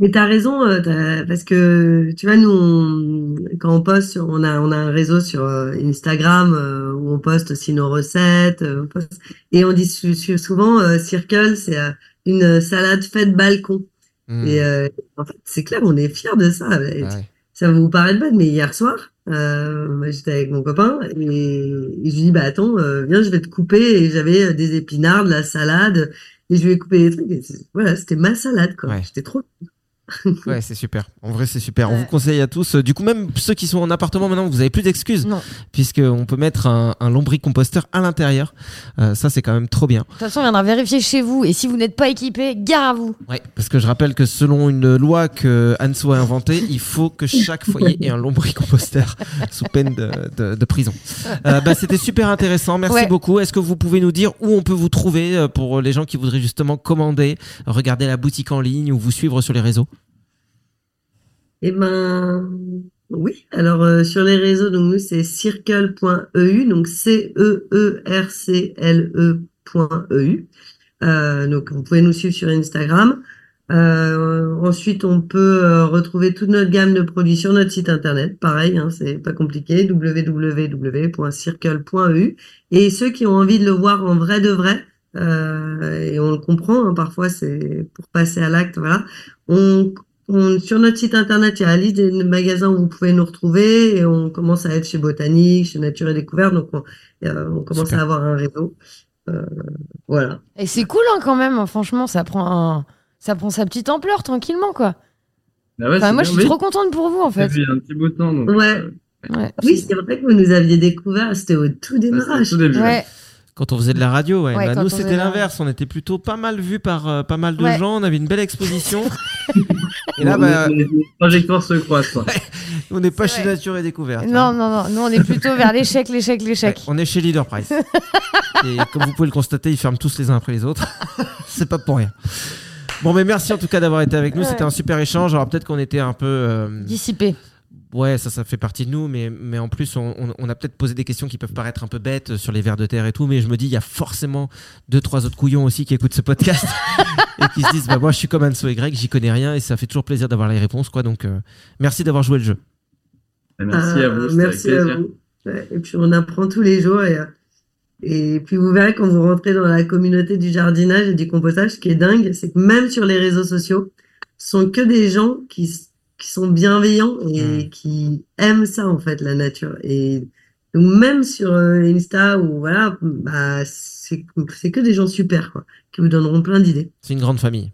Mais t'as raison, euh, t'as- parce que tu vois, nous, on- quand on poste, sur- on a, on a un réseau sur euh, Instagram euh, où on poste aussi nos recettes, euh, on poste- et on dit sou- sou- souvent euh, Circle, c'est une salade faite balcon. Hmm. Et euh, en fait, c'est clair, on est fiers de ça. Ouais. Ça va vous paraître bête, mais hier soir, euh, j'étais avec mon copain et, et je lui dis bah attends, euh, viens, je vais te couper. Et j'avais euh, des épinards, de la salade, et je lui ai coupé des trucs. Et voilà, c'était ma salade quoi. Ouais. J'étais trop. Ouais, c'est super. En vrai, c'est super. On vous conseille à tous. euh, Du coup, même ceux qui sont en appartement maintenant, vous avez plus d'excuses. Non. Puisqu'on peut mettre un, un lombricomposteur à l'intérieur. Euh, ça, c'est quand même trop bien. De toute façon, on viendra vérifier chez vous. Et si vous n'êtes pas équipé, gare à vous. Ouais, parce que je rappelle que selon une loi que Anso a inventée, il faut que chaque foyer ait un lombricomposteur sous peine de, de- de prison. Euh, bah, C'était super intéressant, merci Ouais. beaucoup. Est-ce que vous pouvez nous dire où on peut vous trouver euh, pour les gens qui voudraient justement commander, regarder la boutique en ligne ou vous suivre sur les réseaux? Eh ben, oui. Alors, euh, sur les réseaux, donc nous, c'est circle.eu, donc C-E-E-R-C-L-E.eu. Euh, donc, vous pouvez nous suivre sur Instagram. Euh, ensuite, on peut euh, retrouver toute notre gamme de produits sur notre site internet. Pareil, hein, c'est pas compliqué, www.circle.eu. Et ceux qui ont envie de le voir en vrai de vrai, euh, et on le comprend, hein, parfois c'est pour passer à l'acte, voilà. On, on- sur notre site internet, il y a la liste des magasins où vous pouvez nous retrouver et on commence à être chez Botanique, chez Nature et Découverte, donc on, euh, on commence Super. à avoir un réseau. Euh, voilà. Et c'est cool hein, quand même. Franchement, ça prend, un- ça prend sa petite ampleur tranquillement, quoi. Ah ouais, Enfin, moi, je suis trop contente pour vous, en Ça fait. fait un petit bout de temps. Donc, Ouais. euh, Ouais. Oui, c'est vrai que vous nous aviez découvert, c'était au tout démarrage. au tout. Quand on faisait de la radio, ouais. Ouais, Bah, nous, c'était l'inverse. On était plutôt pas mal vus par euh, pas mal de Ouais. gens. On avait une belle exposition. Et là, bah, les, trajectoires se croisent. on n'est pas chez vrai. Nature et Découverte. Non, hein. non, non. Nous, on est plutôt vers l'échec, l'échec, l'échec. Ouais, on est chez Leader Price. et comme vous pouvez le constater, ils ferment tous les uns après les autres. C'est pas pour rien. Bon, mais merci en tout cas d'avoir été avec nous. Ouais. C'était un super échange. Alors peut-être qu'on était un peu. euh, Dissipé. Ouais, ça, ça fait partie de nous, mais, mais en plus, on, on- on a peut-être posé des questions qui peuvent paraître un peu bêtes sur les vers de terre et tout, mais je me dis, il y a forcément deux, trois autres couillons aussi qui écoutent ce podcast et qui se disent, bah, moi, je suis comme Anso et Greg, j'y connais rien et ça fait toujours plaisir d'avoir les réponses, quoi. Donc, euh, merci d'avoir joué le jeu. Merci à vous. Merci avec à vous. Ouais, et puis on apprend tous les jours et, euh, et puis vous verrez quand vous rentrez dans la communauté du jardinage et du compostage, ce qui est dingue, c'est que même sur les réseaux sociaux, ce sont que des gens qui, qui sont bienveillants et Mm. qui aiment ça en fait, la nature. Et donc même sur euh, Insta ou voilà, bah c'est c'est que des gens super quoi, qui vous donneront plein d'idées. C'est une grande famille.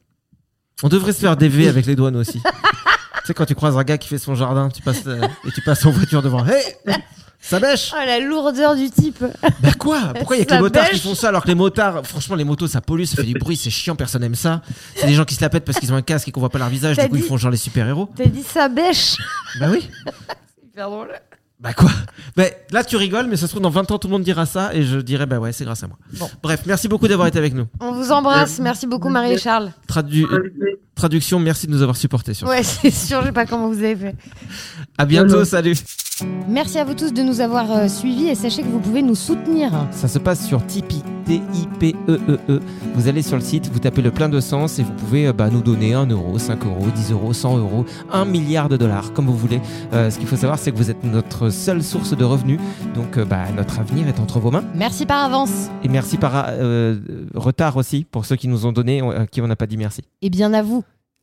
On devrait se faire des V avec les douanes aussi. tu sais, quand tu croises un gars qui fait son jardin, tu passes, euh, et tu passes en voiture devant. Hey Ça bêche Oh, la lourdeur du type. Bah quoi? Pourquoi il y a que Ça les motards qui bêche. font ça alors que les motards, franchement, les motos ça pollue, ça fait du bruit, c'est chiant, personne aime ça. C'est des gens qui se la pètent parce qu'ils ont un casque et qu'on voit pas leur visage, T'as du coup ils dit- font genre les super-héros. T'as dit ça bêche. Bah oui. Hyper drôle. Bah quoi? Bah là tu rigoles, mais ça se trouve dans 20 ans tout le monde dira ça et je dirais bah ouais, c'est grâce à moi. Bon. Bref, merci beaucoup d'avoir été avec nous. On vous embrasse. Merci beaucoup, Marie et Charles. Tradu- euh, traduction, merci de nous avoir supportés sur Ouais, c'est sûr, je sais pas comment vous avez fait. À bientôt, salut. Merci à vous tous de nous avoir euh, suivis et sachez que vous pouvez nous soutenir. Ça se passe sur Tipeee, T-I-P-E-E-E. E Vous allez sur le site, vous tapez le plein de sens et vous pouvez euh, bah, nous donner 1 euro, 5 euros, 10 euros, 100 euros, 1 milliard de dollars, comme vous voulez. Euh, ce qu'il faut savoir, c'est que vous êtes notre seule source de revenus. Donc, euh, bah, notre avenir est entre vos mains. Merci par avance. Et merci par euh, retard aussi pour ceux qui nous ont donné, à qui on n'a pas dit merci. Et bien à vous.